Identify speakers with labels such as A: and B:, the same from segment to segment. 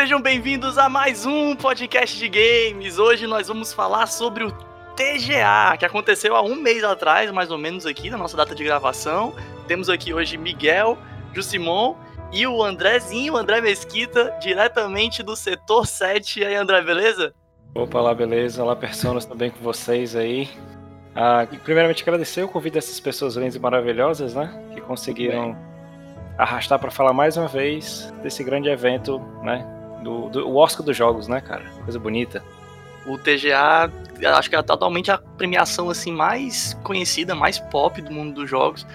A: Sejam bem-vindos a mais um podcast de games. Hoje nós vamos falar sobre o TGA, que aconteceu há um mês atrás, mais ou menos aqui, na nossa data de gravação. Temos aqui hoje Miguel, Jusimon e o Andrezinho, André Mesquita, diretamente do setor 7. E aí, André, beleza?
B: Opa, lá, beleza? Olá, personas, também com vocês aí. Ah, primeiramente, agradecer o convite dessas pessoas lindas e maravilhosas, né? Que conseguiram arrastar para falar mais uma vez desse grande evento, né? Do, do o Oscar dos jogos, né, cara? Coisa bonita.
A: O TGA, acho que é totalmente a premiação assim mais conhecida, mais pop do mundo dos jogos.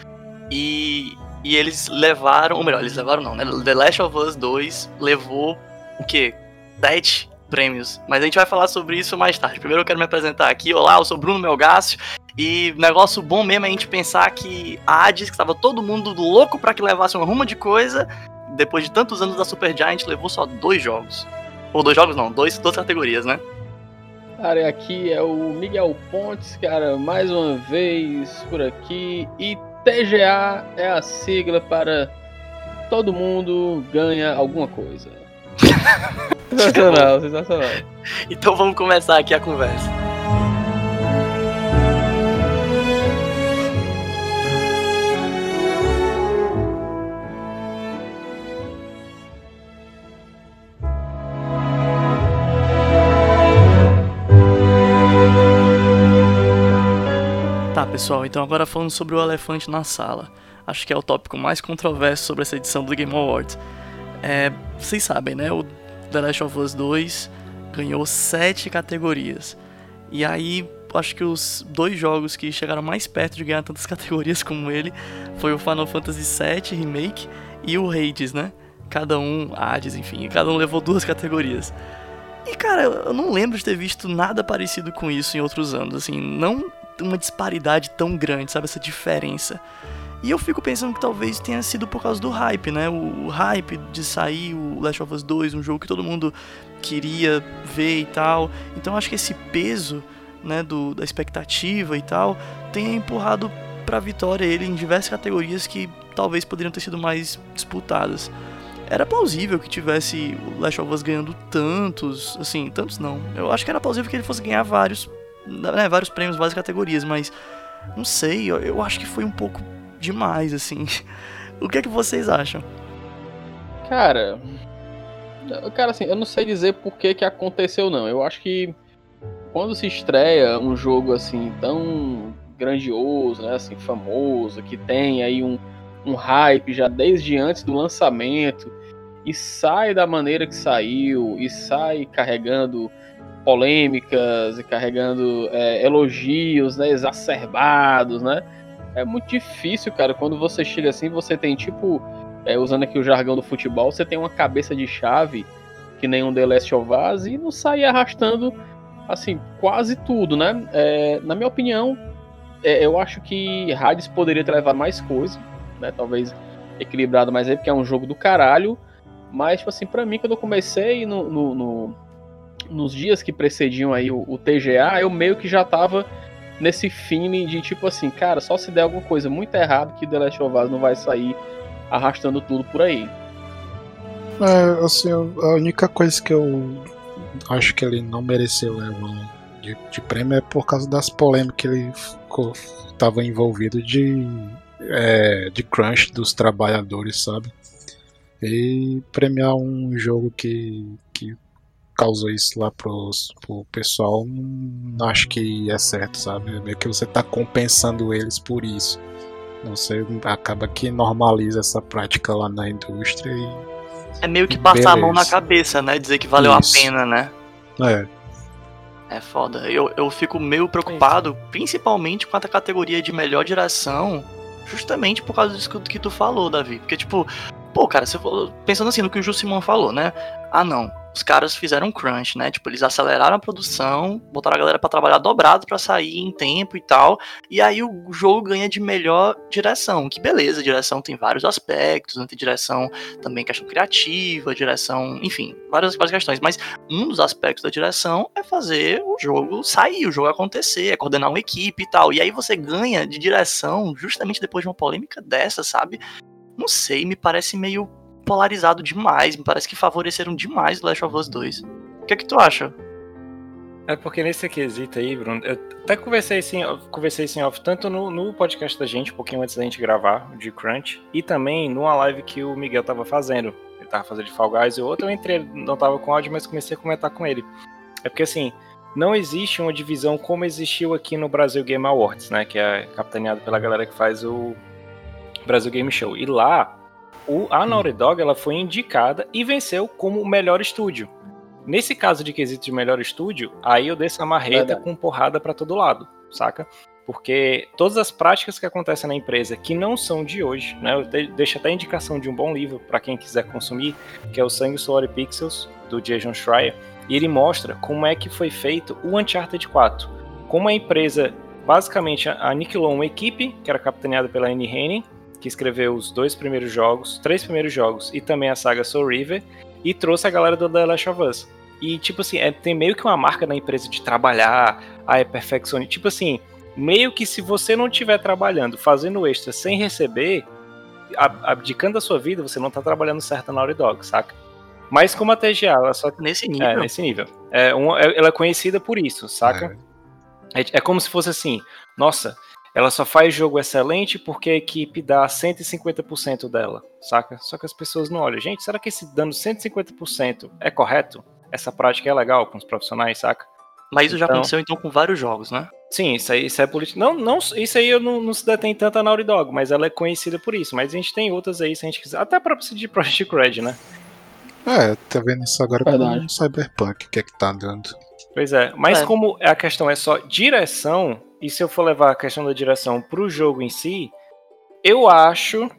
A: E, e eles levaram, ou melhor, eles levaram não, né? The Last of Us 2 levou o quê? Sete prêmios. Mas a gente vai falar sobre isso mais tarde. Primeiro eu quero me apresentar aqui. Olá, eu sou Bruno Melgácio. E negócio bom mesmo é a gente pensar que a Hades, que estava todo mundo louco para que levasse uma ruma de coisa, depois de tantos anos da Super Giant, levou só dois jogos. Ou dois jogos não, dois, duas categorias, né?
C: Cara, aqui é o Miguel Pontes, cara, mais uma vez por aqui. E TGA é a sigla para todo mundo ganha alguma coisa. sensacional, sensacional.
A: Então vamos começar aqui a conversa. Pessoal, então agora falando sobre o elefante na sala. Acho que é o tópico mais controverso sobre essa edição do Game Awards. É, vocês sabem, né? O The Last of Us 2 ganhou sete categorias. E aí, acho que os dois jogos que chegaram mais perto de ganhar tantas categorias como ele foi o Final Fantasy VII Remake e o Hades, né? Cada um, Hades, enfim, cada um levou duas categorias. E cara, eu não lembro de ter visto nada parecido com isso em outros anos, assim, não uma disparidade tão grande, sabe? Essa diferença. E eu fico pensando que talvez tenha sido por causa do hype, né? O, o, hype de sair o Last of Us 2, um jogo que todo mundo queria ver e tal. Então acho que esse peso, né, do, da expectativa e tal, tenha empurrado pra vitória ele em diversas categorias que talvez poderiam ter sido mais disputadas. Era plausível que tivesse o Last of Us ganhando tantos, assim, tantos não. Eu acho que era plausível que ele fosse ganhar vários, né, vários prêmios, várias categorias, mas não sei, eu, eu acho que foi um pouco demais, assim. O que é que vocês acham?
C: Cara, cara, assim, eu não sei dizer por que que aconteceu não. Eu acho que quando se estreia um jogo assim tão grandioso, né, assim, famoso, que tem aí um, um hype já desde antes do lançamento e sai da maneira que saiu e sai carregando polêmicas e carregando é, elogios, né, exacerbados, né? é muito difícil, cara. Quando você chega assim, você tem tipo, é, usando aqui o jargão do futebol, você tem uma cabeça de chave que nem um The Last of Us e não sai arrastando assim quase tudo, né? É, na minha opinião, é, eu acho que Hades poderia ter levado mais coisa, né? Talvez equilibrado mais aí, porque é um jogo do caralho. Mas, tipo assim, pra mim, quando eu comecei no, no, no nos dias que precediam aí o, o TGA, eu meio que já tava nesse feeling de tipo assim, cara, só se der alguma coisa muito errada que The Last of Us não vai sair arrastando tudo por aí.
D: É, assim, a única coisa que eu acho que ele não mereceu levar de, de prêmio é por causa das polêmicas que ele estava envolvido de, é, de crunch dos trabalhadores, sabe? E premiar um jogo que causou isso lá pros, pro pessoal, não acho que é certo, sabe? É meio que você tá compensando eles por isso. Não sei, acaba que normaliza essa prática lá na indústria e.
A: É meio que passar beleza. a mão na cabeça, né? Dizer que valeu isso. a pena, né?
D: É.
A: É foda. Eu, eu fico meio preocupado, principalmente com a categoria de melhor direção, justamente por causa disso que tu falou, Davi. Porque, tipo, pô, cara, você pensando assim no que o Jusimon falou, né? Ah, não os caras fizeram um crunch, né? Tipo, eles aceleraram a produção, botaram a galera para trabalhar dobrado para sair em tempo e tal. E aí o jogo ganha de melhor direção. Que beleza, direção tem vários aspectos, né? tem direção também questão criativa, direção, enfim, várias, várias questões. Mas um dos aspectos da direção é fazer o jogo sair, o jogo acontecer, é coordenar uma equipe e tal. E aí você ganha de direção justamente depois de uma polêmica dessa, sabe? Não sei, me parece meio polarizado demais. Me parece que favoreceram demais o Last of Us 2. O que é que tu acha?
B: É porque nesse quesito aí, Bruno, eu até conversei assim, conversei assim off, tanto no, no, podcast da gente, um pouquinho antes da gente gravar, de Crunch, e também numa live que o Miguel tava fazendo. Ele tava fazendo de Fall Guys e outro, eu entrei, não tava com áudio, mas comecei a comentar com ele. É porque assim, não existe uma divisão como existiu aqui no Brasil Game Awards, né? Que é capitaneado pela galera que faz o Brasil Game Show. E lá, o, a Naughty Dog ela foi indicada e venceu como o melhor estúdio. Nesse caso de quesito de melhor estúdio, aí eu desço a marreta com porrada para todo lado, saca? Porque todas as práticas que acontecem na empresa que não são de hoje, né? Eu deixo até a indicação de um bom livro para quem quiser consumir, que é o Sangue, Suor e Pixels, do Jason Schreier, e ele mostra como é que foi feito o Uncharted 4. Como a empresa basicamente aniquilou uma equipe, que era capitaneada pela Annie Henning, que escreveu os dois primeiros jogos, três primeiros jogos, e também a saga Soul River, e trouxe a galera do The Last of Us. E, tipo assim, é, tem meio que uma marca da empresa de trabalhar, ah, é perfeccionista. Tipo assim, meio que se você não estiver trabalhando, fazendo extra sem receber, abdicando da sua vida, você não tá trabalhando certo na Naughty Dog, saca? Mas como a TGA, ela só.
A: Nesse nível.
B: É, nesse nível. É, um, é, ela é conhecida por isso, saca? É. é, é como se fosse assim, nossa, ela só faz jogo excelente porque a equipe dá 150% dela, saca? Só que as pessoas não olham. Gente, será que esse dando 150% é correto? Essa prática é legal com os profissionais, saca?
A: Mas isso então, já aconteceu então com vários jogos, né?
B: Sim, isso aí isso é política. Não, não, isso aí eu não, não se detém tanto a Naughty Dog, mas ela é conhecida por isso. Mas a gente tem outras aí, se a gente quiser. Até para de Project Red, né?
D: É, tá vendo isso agora Verdade. com o Cyberpunk, o que é que tá dando.
B: Pois é, mas é. como a questão é só direção, e se eu for levar a questão da direção pro jogo em si, eu acho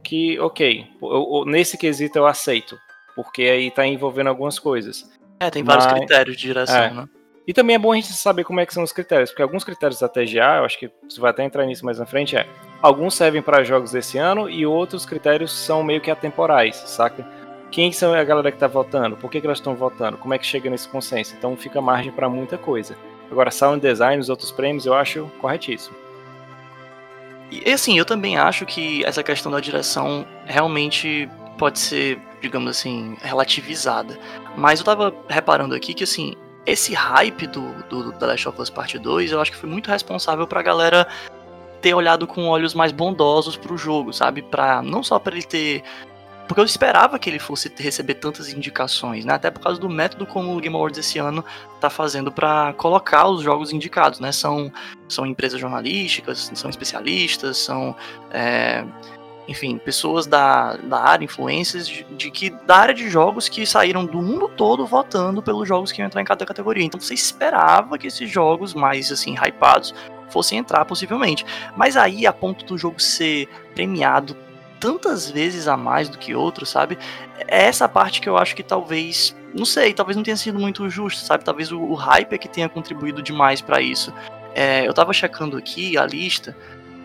B: que, ok, eu, nesse quesito eu aceito, porque aí tá envolvendo algumas coisas.
A: É, tem vários mas, critérios de direção, é. né?
B: E também é bom a gente saber como é que são os critérios, porque alguns critérios da TGA, eu acho que você vai até entrar nisso mais na frente, é alguns servem para jogos desse ano e outros critérios são meio que atemporais, saca? Quem são a galera que está votando? Por que, que elas estão votando? Como é que chega nesse consenso? Então fica margem para muita coisa. Agora, sound design, os outros prêmios, eu acho corretíssimo.
A: E assim, eu também acho que essa questão da direção realmente pode ser, digamos assim, relativizada. Mas eu tava reparando aqui que, assim, esse hype do, do The Last of Us Part 2, eu acho que foi muito responsável pra galera ter olhado com olhos mais bondosos pro jogo, sabe? Pra, não só para ele ter porque eu esperava que ele fosse receber tantas indicações, né? Até por causa do método como o Game Awards esse ano tá fazendo para colocar os jogos indicados, né? São, são empresas jornalísticas, são especialistas, são. É, enfim, pessoas da, da área, influências de, de, que da área de jogos que saíram do mundo todo votando pelos jogos que iam entrar em cada categoria. Então você esperava que esses jogos mais assim hypados fossem entrar possivelmente. Mas aí a ponto do jogo ser premiado tantas vezes a mais do que outros, sabe? É essa parte que eu acho que talvez, não sei, talvez não tenha sido muito justo, sabe? Talvez o, o hype é que tenha contribuído demais para isso. É, eu tava checando aqui a lista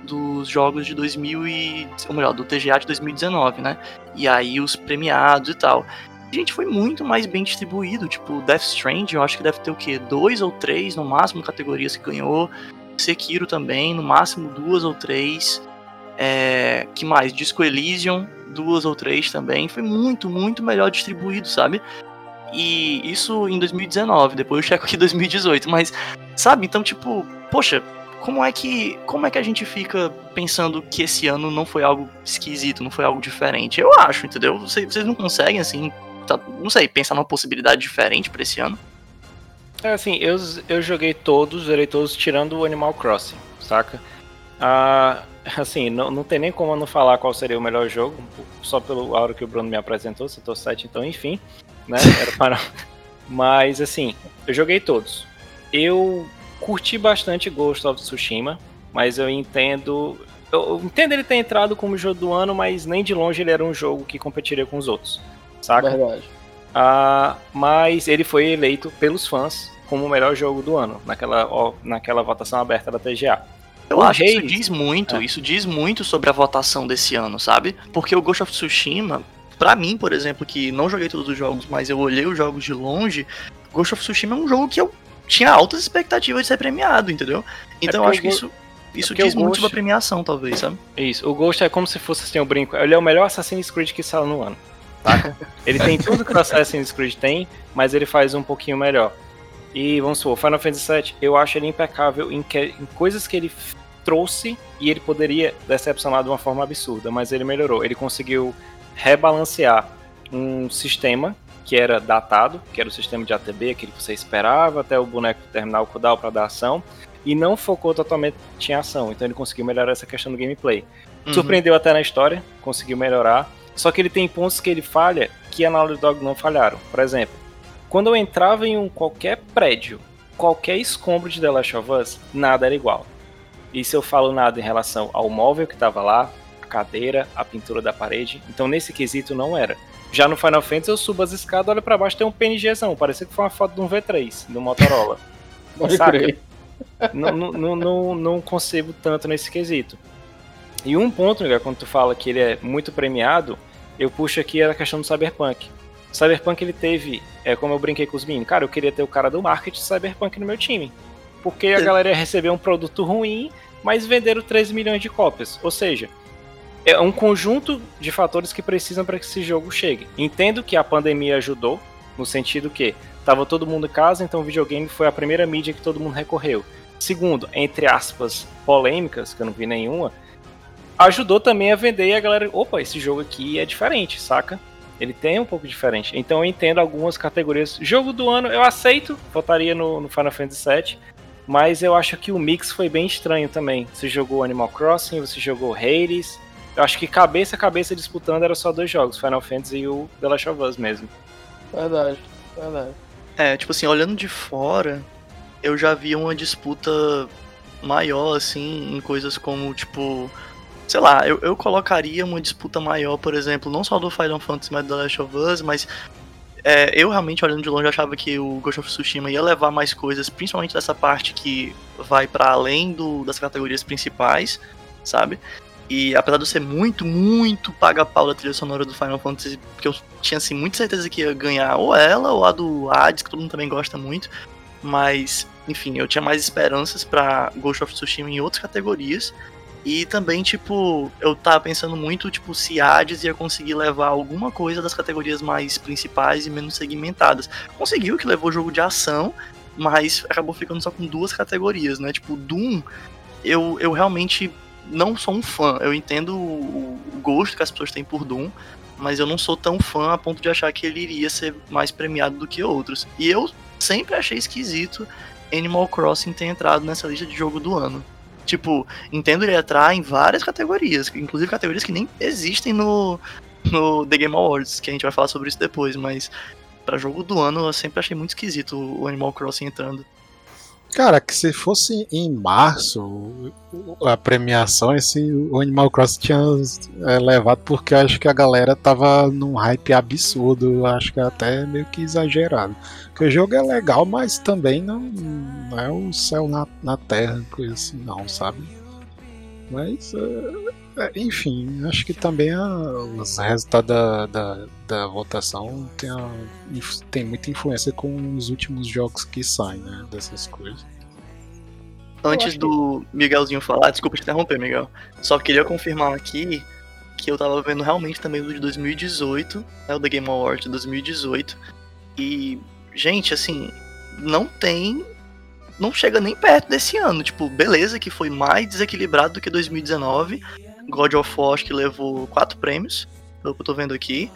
A: dos jogos de 2000 e, ou melhor, do TGA de 2019, né? E aí os premiados e tal. Gente, foi muito mais bem distribuído. Tipo, Death Stranding, eu acho que deve ter o quê? Dois ou três, no máximo, categorias que ganhou. Sekiro também, no máximo duas ou três. É, que mais? Disco Elysium, duas ou três também. Foi muito, muito melhor distribuído, sabe? E isso em 2019, depois eu checo aqui 2018, mas sabe? Então, tipo, poxa, como é que como é que a gente fica pensando que esse ano não foi algo esquisito, não foi algo diferente? Eu acho, entendeu? Vocês, vocês não conseguem assim, tá, não sei, pensar numa possibilidade diferente para esse ano?
B: É assim, eu, eu joguei todos, zerei todos tirando o Animal Crossing, saca? Ah, assim, não, não tem nem como não falar qual seria o melhor jogo, só pelo hora que o Bruno me apresentou, citou 7, então enfim, né? Era para... Mas assim, eu joguei todos. Eu curti bastante Ghost of Tsushima, mas eu entendo. Eu entendo ele ter entrado como jogo do ano, mas nem de longe ele era um jogo que competiria com os outros. Saca?
C: Verdade.
B: Ah, mas ele foi eleito pelos fãs como o melhor jogo do ano, naquela, naquela votação aberta da TGA.
A: Eu o acho que isso diz muito, é. isso diz muito sobre a votação desse ano, sabe? Porque o Ghost of Tsushima, para mim, por exemplo, que não joguei todos os jogos, mas eu olhei os jogos de longe, Ghost of Tsushima é um jogo que eu tinha altas expectativas de ser premiado, entendeu? Então é eu acho que isso isso diz muito sobre a premiação, talvez, sabe?
B: Isso. O Ghost é como se fosse assim, o brinco. Ele é o melhor Assassin's Creed que saiu no ano. Saca? Ele tem tudo que o Assassin's Creed tem, mas ele faz um pouquinho melhor. E vamos supor, Final Fantasy VII, eu acho ele impecável em, que, em coisas que ele trouxe e ele poderia decepcionar de uma forma absurda, mas ele melhorou. Ele conseguiu rebalancear um sistema que era datado, que era o sistema de ATB, aquele que você esperava até o boneco terminar o cooldown para dar ação, e não focou totalmente em ação. Então ele conseguiu melhorar essa questão do gameplay. Uhum. Surpreendeu até na história, conseguiu melhorar. Só que ele tem pontos que ele falha que a Naughty Dog não falharam. Por exemplo, quando eu entrava em um qualquer prédio, qualquer escombro de The Last of Us, nada era igual. E se eu falo nada em relação ao móvel que estava lá, a cadeira, a pintura da parede, então nesse quesito não era. Já no Final Fantasy eu subo as escadas, olho para baixo tem um PNGzão, parecia que foi uma foto de um V3 do Motorola.
C: Crer.
B: Não, não, não, não concebo tanto nesse quesito. E um ponto, né, quando tu fala que ele é muito premiado, eu puxo aqui a questão do Cyberpunk. O Cyberpunk ele teve, é como eu brinquei com os meninos, cara, eu queria ter o cara do marketing Cyberpunk no meu time. Porque a galera ia receber um produto ruim, mas venderam 13 milhões de cópias. Ou seja, é um conjunto de fatores que precisam para que esse jogo chegue. Entendo que a pandemia ajudou, no sentido que estava todo mundo em casa, então o videogame foi a primeira mídia que todo mundo recorreu. Segundo, entre aspas, polêmicas, que eu não vi nenhuma, ajudou também a vender e a galera, opa, esse jogo aqui é diferente, saca? Ele tem um pouco diferente. Então eu entendo algumas categorias. Jogo do ano eu aceito, votaria no, no Final Fantasy VII, mas eu acho que o mix foi bem estranho também. Você jogou Animal Crossing, você jogou Hades. Eu acho que cabeça a cabeça disputando era só dois jogos, Final Fantasy e o The Last of Us mesmo.
C: Verdade, verdade.
A: É, tipo assim, olhando de fora, eu já vi uma disputa maior, assim, em coisas como, tipo, sei lá, eu, eu colocaria uma disputa maior, por exemplo, não só do Final Fantasy, mas do The Last of Us, mas é, eu realmente, olhando de longe, achava que o Ghost of Tsushima ia levar mais coisas, principalmente dessa parte que vai para além do, das categorias principais, sabe? E apesar de eu ser muito, muito paga-pau da trilha sonora do Final Fantasy, porque eu tinha assim, muita certeza que ia ganhar ou ela ou a do Hades, que todo mundo também gosta muito. Mas, enfim, eu tinha mais esperanças para Ghost of Tsushima em outras categorias. E também, tipo, eu tava pensando muito, tipo, se Hades ia conseguir levar alguma coisa das categorias mais principais e menos segmentadas. Conseguiu, que levou jogo de ação, mas acabou ficando só com duas categorias, né? Tipo, Doom, eu, eu realmente não sou um fã. Eu entendo o, o gosto que as pessoas têm por Doom, mas eu não sou tão fã a ponto de achar que ele iria ser mais premiado do que outros. E eu sempre achei esquisito Animal Crossing ter entrado nessa lista de jogo do ano. Tipo, entendo ele entrar em várias categorias, inclusive categorias que nem existem no, no The Game Awards, que a gente vai falar sobre isso depois, mas para jogo do ano eu sempre achei muito esquisito o Animal Crossing entrando.
D: Cara, que se fosse em março a premiação, esse o Animal Crossing tinha é, levado porque acho que a galera tava num hype absurdo, acho que até meio que exagerado. Porque o jogo é legal, mas também não, não é o céu na, na terra, coisa assim, não, sabe? Mas, é, enfim, acho que também a, os resultados da, da, da votação tem, a, tem muita influência com os últimos jogos que saem, né? Dessas coisas.
A: Antes do Miguelzinho falar, desculpa te interromper, Miguel. Só queria confirmar aqui que eu tava vendo realmente também o de 2018, né, o The Game Awards de 2018. E gente, assim, não tem. Não chega nem perto desse ano. Tipo, beleza, que foi mais desequilibrado do que 2019. God of War acho que levou quatro prêmios, pelo que eu tô vendo aqui.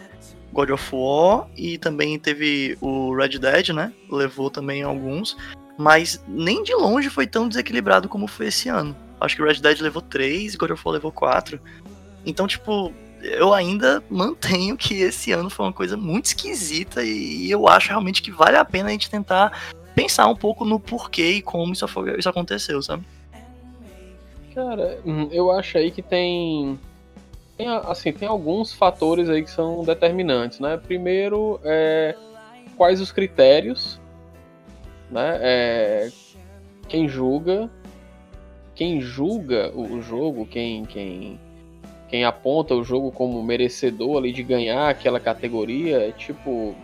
A: God of War e também teve o Red Dead, né? Levou também alguns. Mas nem de longe foi tão desequilibrado como foi esse ano. Acho que o Red Dead levou três, God of War levou quatro. Então, tipo, eu ainda mantenho que esse ano foi uma coisa muito esquisita e eu acho realmente que vale a pena a gente tentar pensar um pouco no porquê e como isso, isso aconteceu, sabe?
C: Cara, hum, eu acho aí que tem, tem assim, tem alguns fatores aí que são determinantes, né? Primeiro, é, quais os critérios, né? É, quem julga, quem julga o jogo, quem, quem quem aponta o jogo como merecedor ali de ganhar aquela categoria é tipo.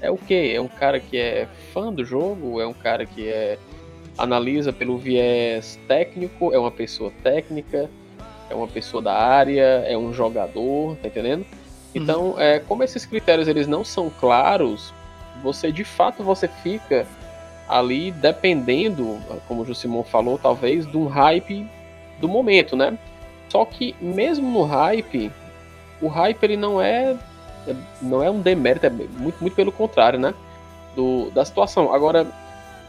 C: É o quê? É um cara que é fã do jogo? É um cara que é analisa pelo viés técnico? É uma pessoa técnica? É uma pessoa da área? É um jogador? Tá entendendo? Então, é, como esses critérios eles não são claros, você de fato você fica ali dependendo, como o Jusimon falou, talvez, de um hype do momento, né? Só que mesmo no hype, o hype ele não é não é um demérito, é muito, muito pelo contrário, né? Do, da situação. Agora,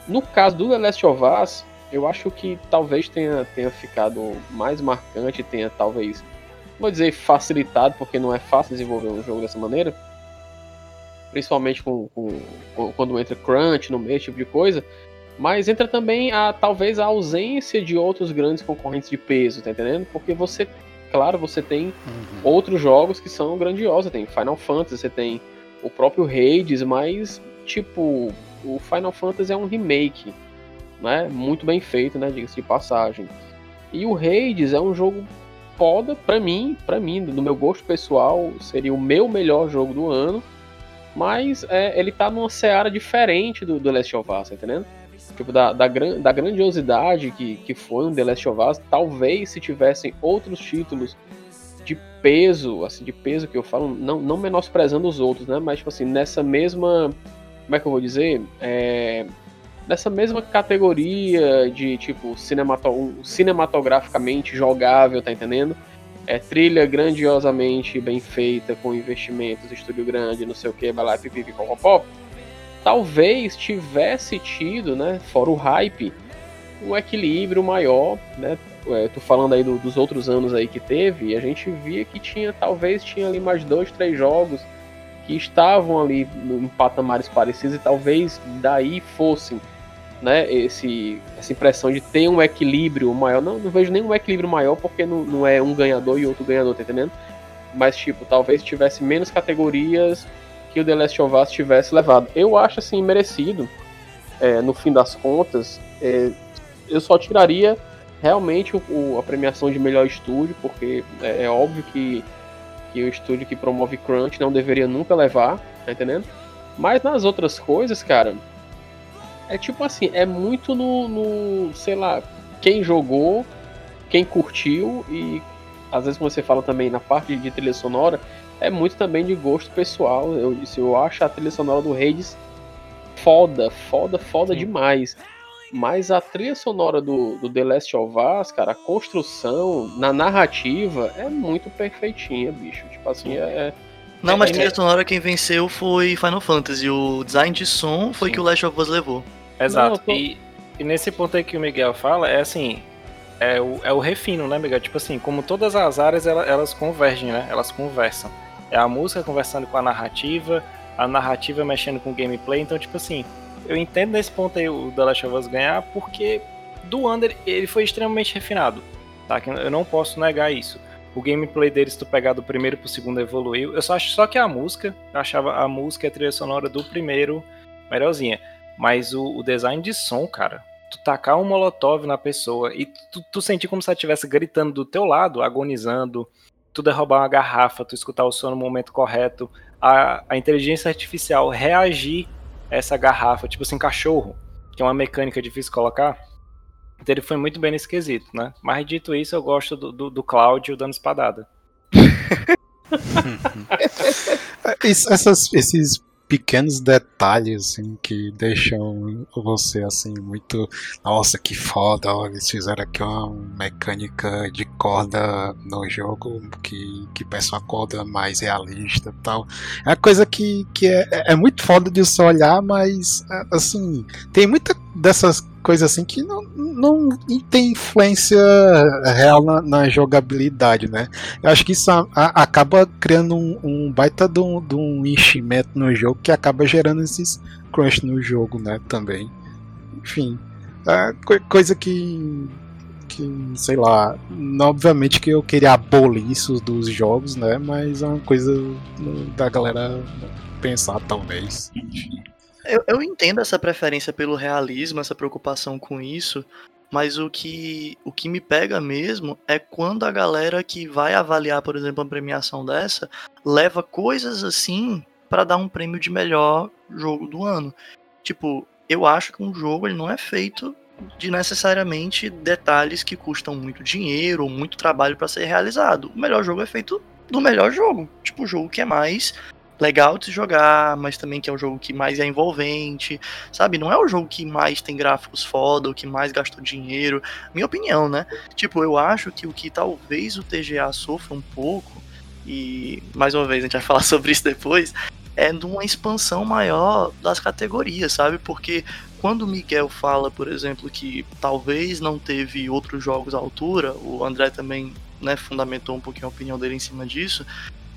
C: no caso do The Last of Us, eu acho que talvez tenha, tenha ficado mais marcante, tenha talvez, vou dizer facilitado, porque não é fácil desenvolver um jogo dessa maneira, principalmente com, com, com quando entra crunch no meio, esse tipo de coisa, mas entra também a talvez a ausência de outros grandes concorrentes de peso, tá entendendo? Porque você, claro, você tem uhum. outros jogos que são grandiosos, tem Final Fantasy, você tem o próprio Hades, mas tipo, o Final Fantasy é um remake, né? Muito bem feito, né, diga-se de passagem. E o Hades é um jogo foda para mim, para mim, no meu gosto pessoal, seria o meu melhor jogo do ano. Mas é, ele tá numa seara diferente do, do Last of Us, tá entendendo? Tipo, da, da, da grandiosidade que, que foi um The Last of Us, talvez se tivessem outros títulos de peso, assim, de peso que eu falo, não, não menosprezando os outros, né? Mas, tipo assim, nessa mesma. Como é que eu vou dizer? É, nessa mesma categoria de, tipo, cinemato, cinematograficamente jogável, tá entendendo? É trilha grandiosamente bem feita, com investimentos, estúdio grande, não sei o que, vai lá, pipipi, pop talvez tivesse tido, né, fora o hype, um equilíbrio maior, né? É, tô falando aí do, dos outros anos aí que teve, e a gente via que tinha, talvez tinha ali mais dois, três jogos que estavam ali em patamares parecidos e talvez daí fossem, né, esse, essa impressão de ter um equilíbrio maior. Não, não vejo nenhum equilíbrio maior porque não, não é um ganhador e outro ganhador, tá entendendo? Mas, tipo, talvez tivesse menos categorias que o The Last of Us tivesse levado. Eu acho assim merecido, é, no fim das contas. É, eu só tiraria realmente o, o, a premiação de melhor estúdio, porque é, é, óbvio que, que o estúdio que promove Crunch não deveria nunca levar, tá entendendo? Mas nas outras coisas, cara, é tipo assim, é muito no, no sei lá, quem jogou, quem curtiu e às vezes você fala também na parte de trilha sonora, é muito também de gosto pessoal. Eu disse, eu acho a trilha sonora do Hades foda, foda, foda Sim. demais. Mas a trilha sonora do, do The Last of Us, cara, a construção na narrativa é muito perfeitinha, bicho. Tipo assim, é. é
A: Não, mas a é trilha sonora quem venceu foi Final Fantasy. O design de som foi Sim. que o Last of Us levou.
B: Exato. Não, tô... e, e nesse ponto aí que o Miguel fala, é assim, é o, é o refino, né, Miguel? Tipo assim, como todas as áreas, elas, elas convergem, né? Elas conversam. É a música conversando com a narrativa, a narrativa mexendo com o gameplay. Então, tipo assim, eu entendo nesse ponto aí o The Last of Us ganhar, porque do Under ele foi extremamente refinado. Tá? Eu não posso negar isso. O gameplay deles, tu pegar do primeiro pro segundo, evoluiu. Eu só acho só que a música, eu achava a música e a trilha sonora do primeiro melhorzinha. Mas o, o design de som, cara, tu tacar um molotov na pessoa e tu, tu sentir como se ela estivesse gritando do teu lado, agonizando, tu derrubar uma garrafa, tu escutar o som no momento correto, a, a inteligência artificial reagir essa garrafa, tipo assim, cachorro, que é uma mecânica difícil de colocar. Então ele foi muito bem nesse quesito, né? Mas dito isso, eu gosto do, do, do Cláudio dando espadada.
D: Essas, esses pequenos detalhes assim, que deixam você assim muito nossa que foda ó, eles fizeram aqui uma mecânica de corda no jogo que, que peça uma corda mais realista tal. É uma coisa que, que é, é muito foda de você olhar mas assim tem muita dessas coisas assim que não, não tem influência real na, na jogabilidade, né? Eu acho que isso a, a, acaba criando um, um baita de um, enchimento no jogo que acaba gerando esses crunch no jogo, né? Também. Enfim, é coisa que que, sei lá, obviamente que eu queria abolir isso dos jogos, né? Mas é uma coisa da galera pensar, talvez. Enfim.
A: Eu, eu entendo essa preferência pelo realismo, essa preocupação com isso, mas o que, o que me pega mesmo é quando a galera que vai avaliar, por exemplo, uma premiação dessa, leva coisas assim para dar um prêmio de melhor jogo do ano. Tipo, eu acho que um jogo ele não é feito de necessariamente detalhes que custam muito dinheiro ou muito trabalho para ser realizado. O melhor jogo é feito do melhor jogo. Tipo, o jogo que é mais legal de jogar, mas também que é o jogo que mais é envolvente, sabe? Não é o jogo que mais tem gráficos foda, o que mais gastou dinheiro. Minha opinião, né? Tipo, eu acho que o que talvez o TGA sofra um pouco, e mais uma vez a gente vai falar sobre isso depois, é de uma expansão maior das categorias, sabe? Porque quando o Miguel fala, por exemplo, que talvez não teve outros jogos à altura, o André também né, fundamentou um pouquinho a opinião dele em cima disso.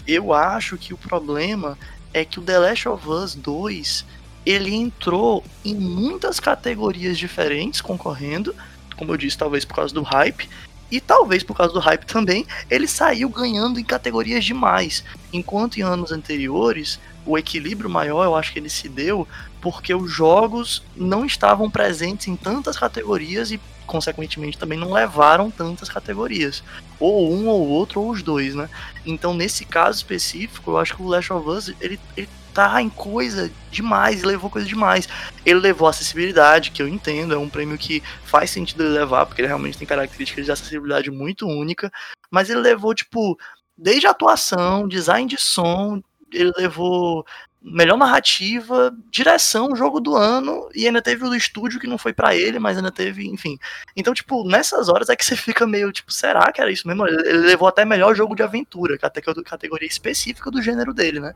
A: Eu acho que o problema é que o The Last of Us 2 ele entrou em muitas categorias diferentes concorrendo, como eu disse, talvez por causa do hype, e talvez por causa do hype também, ele saiu ganhando em categorias demais. Enquanto em anos anteriores, o equilíbrio maior eu acho que ele se deu porque os jogos não estavam presentes em tantas categorias e consequentemente também não levaram tantas categorias. Ou um ou outro, ou os dois, né? Então, nesse caso específico, eu acho que o Last of Us, ele, ele tá em coisa demais, levou coisa demais. Ele levou acessibilidade, que eu entendo, é um prêmio que faz sentido ele levar, porque ele realmente tem características de acessibilidade muito única, mas ele levou, tipo, desde atuação, design de som, ele levou melhor narrativa, direção, jogo do ano, e ainda teve o do estúdio que não foi para ele, mas ainda teve, enfim. Então, tipo, nessas horas é que você fica meio, tipo, será que era isso mesmo? Ele levou até melhor jogo de aventura, é categoria específica do gênero dele, né?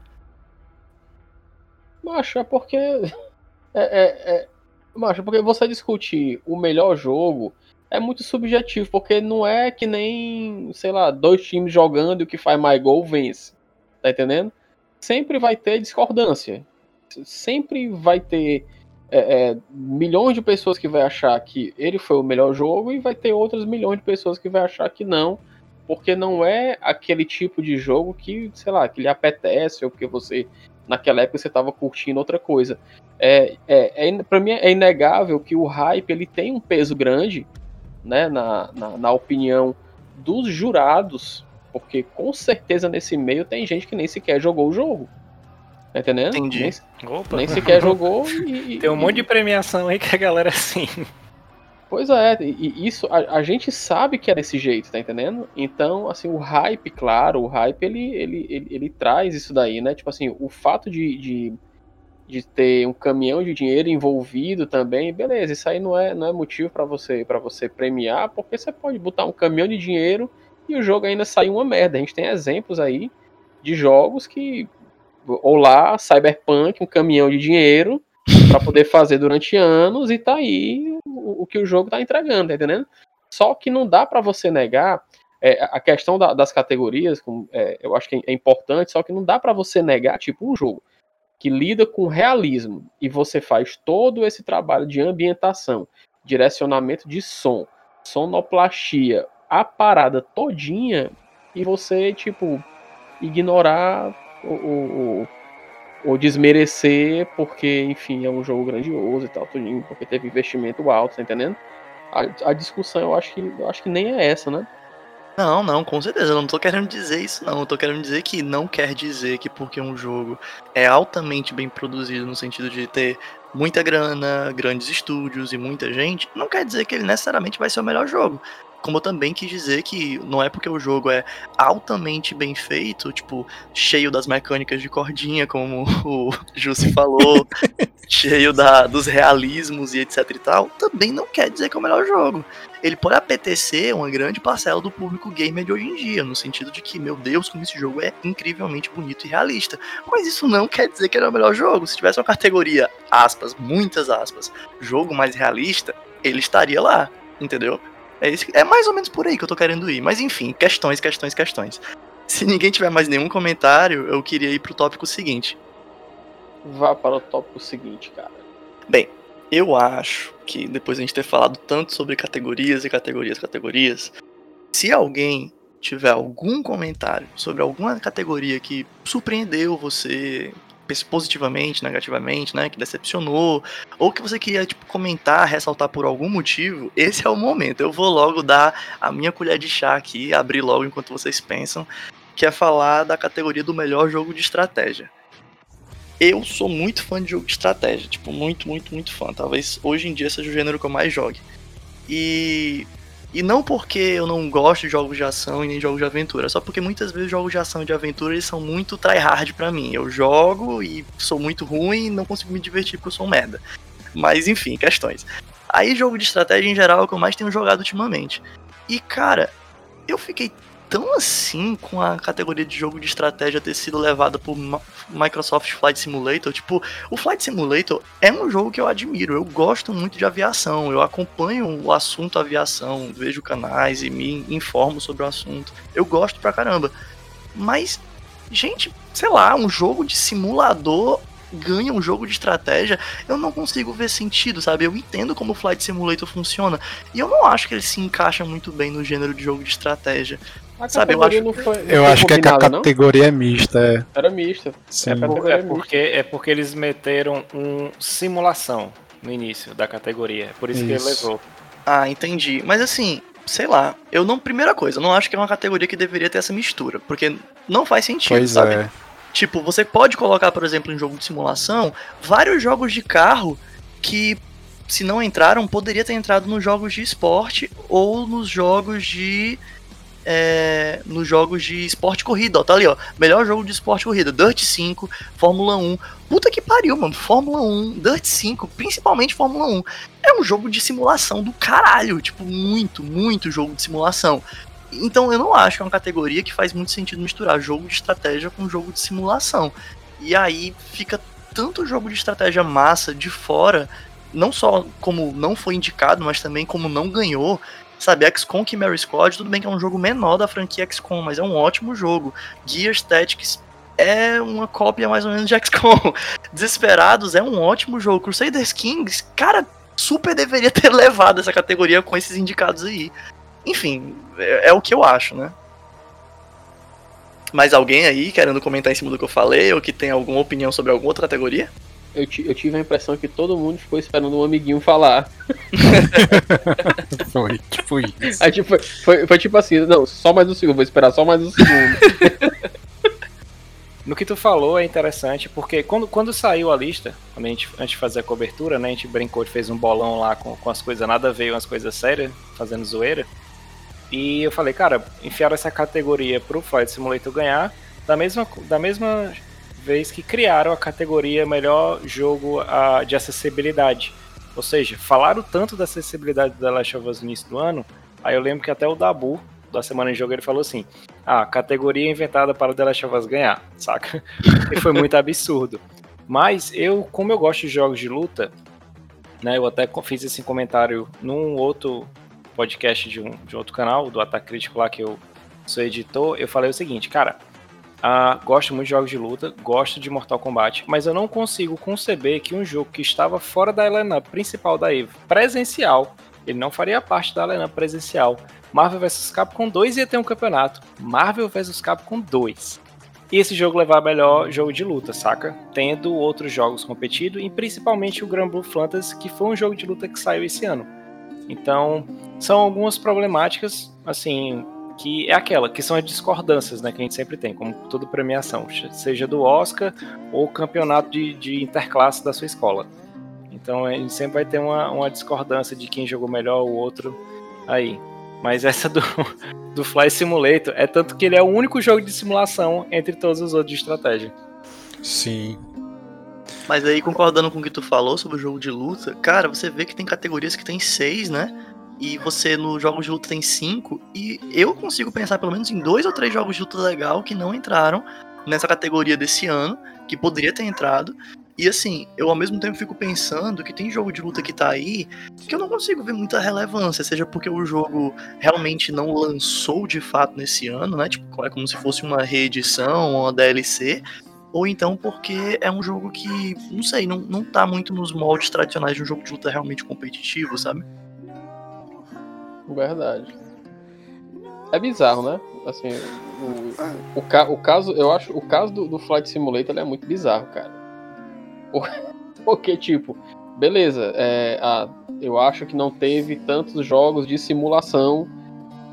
C: Macho, é porque. É, é, é... Macho, porque você discutir o melhor jogo é muito subjetivo, porque não é que nem, sei lá, dois times jogando e o que faz mais gol vence. Tá entendendo? Sempre vai ter discordância. Sempre vai ter é, é, milhões de pessoas que vai achar que ele foi o melhor jogo e vai ter outras milhões de pessoas que vai achar que não, porque não é aquele tipo de jogo que, sei lá, que lhe apetece ou porque você naquela época você estava curtindo outra coisa. É, é, é para mim é inegável que o hype ele tem um peso grande, né, na, na, na opinião dos jurados porque com certeza nesse meio tem gente que nem sequer jogou o jogo. Tá entendendo?
A: Entendi.
C: Nem, nem sequer jogou e,
B: Tem um e, monte de premiação aí que a galera é assim.
C: Pois é, e isso a, a, gente sabe que é desse jeito, tá entendendo? Então, assim, o hype, claro, o hype ele, ele, ele, ele traz isso daí, né? Tipo assim, o fato de, de, de, ter um caminhão de dinheiro envolvido também, beleza, isso aí não é, não é motivo para você para você premiar, porque você pode botar um caminhão de dinheiro e o jogo ainda saiu uma merda. A gente tem exemplos aí de jogos que. Ou lá, Cyberpunk, um caminhão de dinheiro para poder fazer durante anos e tá aí o, o, que o jogo tá entregando, tá entendendo? Só que não dá para você negar é, a questão da, das categorias, com, é, eu acho que é importante, só que não dá para você negar, tipo, um jogo que lida com realismo e você faz todo esse trabalho de ambientação, direcionamento de som, sonoplastia, a parada todinha e você, tipo, ignorar ou, ou, desmerecer porque, enfim, é um jogo grandioso e tal, tudinho, porque teve investimento alto, tá entendendo? A, a discussão eu acho que eu acho que nem é essa, né?
A: Não, não, com certeza. Eu não tô querendo dizer isso, não. Eu tô querendo dizer que não quer dizer que porque um jogo é altamente bem produzido, no sentido de ter muita grana, grandes estúdios e muita gente, não quer dizer que ele necessariamente vai ser o melhor jogo como eu também quis dizer que não é porque o jogo é altamente bem feito, tipo, cheio das mecânicas de cordinha, como o Jussi falou, cheio da, dos realismos e etc e tal, também não quer dizer que é o melhor jogo. Ele pode apetecer uma grande parcela do público gamer de hoje em dia, no sentido de que, meu Deus, como esse jogo é incrivelmente bonito e realista. Mas isso não quer dizer que ele é o melhor jogo. Se tivesse uma categoria, aspas, muitas aspas, jogo mais realista, ele estaria lá, entendeu? É, isso, é mais ou menos por aí que eu tô querendo ir. Mas enfim, questões, questões, questões. Se ninguém tiver mais nenhum comentário, eu queria ir pro tópico seguinte.
C: Vá para o tópico seguinte, cara.
A: Bem, eu acho que depois de a gente ter falado tanto sobre categorias e categorias, categorias, se alguém tiver algum comentário sobre alguma categoria que surpreendeu você, positivamente, negativamente, né, que decepcionou, ou que você queria tipo comentar, ressaltar por algum motivo, esse é o momento. Eu vou logo dar a minha colher de chá aqui, abrir logo enquanto vocês pensam, que é falar da categoria do melhor jogo de estratégia. Eu sou muito fã de jogo de estratégia, tipo, muito, muito, muito fã. Talvez hoje em dia seja o gênero que eu mais jogue. E E não porque eu não gosto de jogos de ação e nem jogos de aventura, só porque muitas vezes jogos de ação e de aventura eles são muito tryhard para mim. Eu jogo e sou muito ruim e não consigo me divertir porque eu sou um merda. Mas enfim, questões. Aí jogo de estratégia em geral é o que eu mais tenho jogado ultimamente. E cara, eu fiquei tão assim com a categoria de jogo de estratégia ter sido levada por Microsoft Flight Simulator. Tipo, o Flight Simulator é um jogo que eu admiro. Eu gosto muito de aviação. Eu acompanho o assunto aviação, vejo canais e me informo sobre o assunto. Eu gosto pra caramba. Mas, gente, sei lá, um jogo de simulador ganha um jogo de estratégia, eu não consigo ver sentido, sabe? Eu entendo como o Flight Simulator funciona, e eu não acho que ele se encaixa muito bem no gênero de jogo de estratégia. Sabe, eu acho,
D: não foi, não eu acho que a categoria não? é mista. É.
C: Era mista.
B: Sim. É, é, porque, é porque eles meteram um simulação no início da categoria. É por isso, isso. que ele levou.
A: Ah, entendi. Mas assim, sei lá, eu não. Primeira coisa, eu não acho que é uma categoria que deveria ter essa mistura. Porque não faz sentido, pois sabe? É. Tipo, você pode colocar, por exemplo, em jogo de simulação, vários jogos de carro que, se não entraram, poderia ter entrado nos jogos de esporte ou nos jogos de é, nos jogos de esporte corrida, ó, tá ali, ó, melhor jogo de esporte corrida, Dirt 5, Fórmula 1, puta que pariu, mano, Fórmula 1, Dirt 5, principalmente Fórmula 1, é um jogo de simulação do caralho, tipo, muito, muito jogo de simulação. Então eu não acho que é uma categoria que faz muito sentido misturar jogo de estratégia com jogo de simulação. E aí fica tanto jogo de estratégia massa de fora, não só como não foi indicado, mas também como não ganhou, Sabe, XCOM Chimera Squad, tudo bem que é um jogo menor da franquia XCOM, mas é um ótimo jogo. Gears Tactics é uma cópia mais ou menos de XCOM. Desesperados é um ótimo jogo. Crusaders Kings, cara, super deveria ter levado essa categoria com esses indicados aí. Enfim, é, é o que eu acho, né? Mais alguém aí querendo comentar em cima do que eu falei ou que tem alguma opinião sobre alguma outra categoria?
C: Eu, eu, tive a impressão que todo mundo ficou esperando um amiguinho falar.
D: foi, tipo isso.
C: Aí, tipo, foi, foi, foi, tipo assim, não, só mais um segundo, vou esperar só mais um segundo.
B: no que tu falou é interessante, porque quando, quando saiu a lista, a gente, antes de fazer a cobertura, né, a gente brincou, fez um bolão lá com, com as coisas nada a ver, umas coisas sérias, fazendo zoeira. E eu falei, cara, enfiaram essa categoria pro Flight Simulator ganhar, da mesma, da mesma vez que criaram a categoria melhor jogo uh, de acessibilidade. Ou seja, falaram tanto da acessibilidade da Last of Us no início do ano, aí eu lembro que até o Dabu, da Semana em Jogo, ele falou assim: ah, categoria inventada para The Last of Us ganhar, saca? E foi muito absurdo. Mas eu, como eu gosto de jogos de luta, né, eu até fiz esse comentário num outro podcast de um, de outro canal, do Ataque Crítico lá que eu sou editor, eu falei o seguinte, cara, Uh, gosto muito de jogos de luta, gosto de Mortal Kombat, mas eu não consigo conceber que um jogo que estava fora da lineup principal da EVE, presencial, ele não faria parte da lineup presencial. Marvel vs Capcom 2 ia ter um campeonato. Marvel vs Capcom 2. E esse jogo levar melhor jogo de luta, saca? Tendo outros jogos competido, e principalmente o Grand Blue Fantasy, que foi um jogo de luta que saiu esse ano. Então, são algumas problemáticas, assim, que é aquela, que são as discordâncias, né, que a gente sempre tem, como toda premiação, seja do Oscar ou campeonato de, de interclasse da sua escola. Então a gente sempre vai ter uma, uma discordância de quem jogou melhor o outro aí. Mas essa do, do Fly Simulator é tanto que ele é o único jogo de simulação entre todos os outros de estratégia.
D: Sim.
A: Mas aí, concordando com o que tu falou sobre o jogo de luta, cara, você vê que tem categorias que tem seis, né? E você nos jogos de luta tem cinco, e eu consigo pensar pelo menos em dois ou três jogos de luta legal que não entraram nessa categoria desse ano, que poderia ter entrado. E assim, eu ao mesmo tempo fico pensando que tem jogo de luta que tá aí que eu não consigo ver muita relevância, seja porque o jogo realmente não lançou de fato nesse ano, né? Tipo, é como se fosse uma reedição, uma DLC, ou então porque é um jogo que, não sei, não, não tá muito nos moldes tradicionais de um jogo de luta realmente competitivo, sabe?
C: Verdade. É bizarro, né? Assim, o, o, ca, o caso, eu acho, o caso do, do Flight Simulator é muito bizarro, cara. Porque, tipo, beleza, é, a, eu acho que não teve tantos jogos de simulação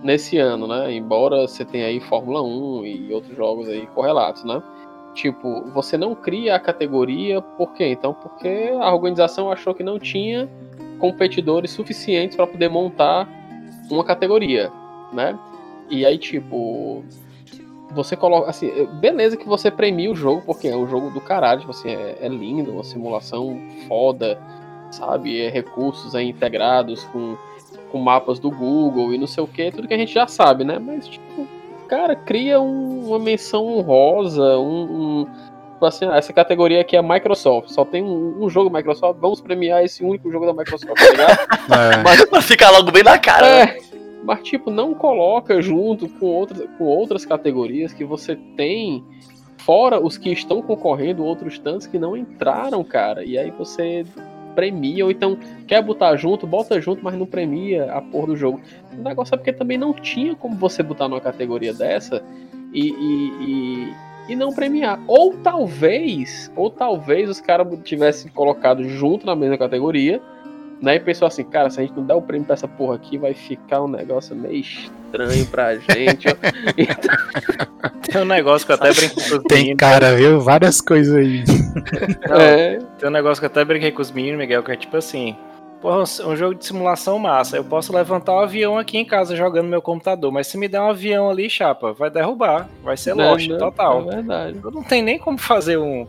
C: nesse ano, né? Embora você tenha aí Fórmula 1 e outros jogos aí correlatos, né? Tipo, você não cria a categoria, por quê? Então, porque a organização achou que não tinha competidores suficientes para poder montar uma categoria, né? E aí, tipo, você coloca, assim, beleza que você premia o jogo, porque é um jogo do caralho, tipo assim, é, é lindo, uma simulação foda, sabe? É recursos aí integrados com, com mapas do Google e não sei o que, tudo que a gente já sabe, né? Mas, tipo, cara, cria um, uma menção honrosa, um, um assim, ah, essa categoria aqui é Microsoft, só tem um, um, jogo Microsoft, vamos premiar esse único jogo da Microsoft, tá ligado?
A: É. Mas pra ficar logo bem na cara. É, né?
C: mas tipo, não coloca junto com outras, com outras categorias que você tem, fora os que estão concorrendo, outros tantos que não entraram, cara, e aí você premia, ou então quer botar junto, bota junto, mas não premia a porra do jogo. O negócio é porque também não tinha como você botar numa categoria dessa e, e, e, e não premiar. Ou talvez, ou talvez os caras tivessem colocado junto na mesma categoria, né? E pensou assim, cara, se a gente não der o prêmio pra essa porra aqui, vai ficar um negócio meio estranho pra gente.
B: Tem um negócio que eu até brinquei com os
D: Tem meninos. cara, viu? Várias coisas aí.
B: Não, é. Tem um negócio que eu até brinquei com os meninos, Miguel, que é tipo assim. Porra, um jogo de simulação massa. Eu posso levantar um avião aqui em casa jogando no meu computador, mas se me der um avião ali, chapa, vai derrubar. Vai ser não, lost, total.
C: É verdade.
B: Eu não tem nem como fazer um,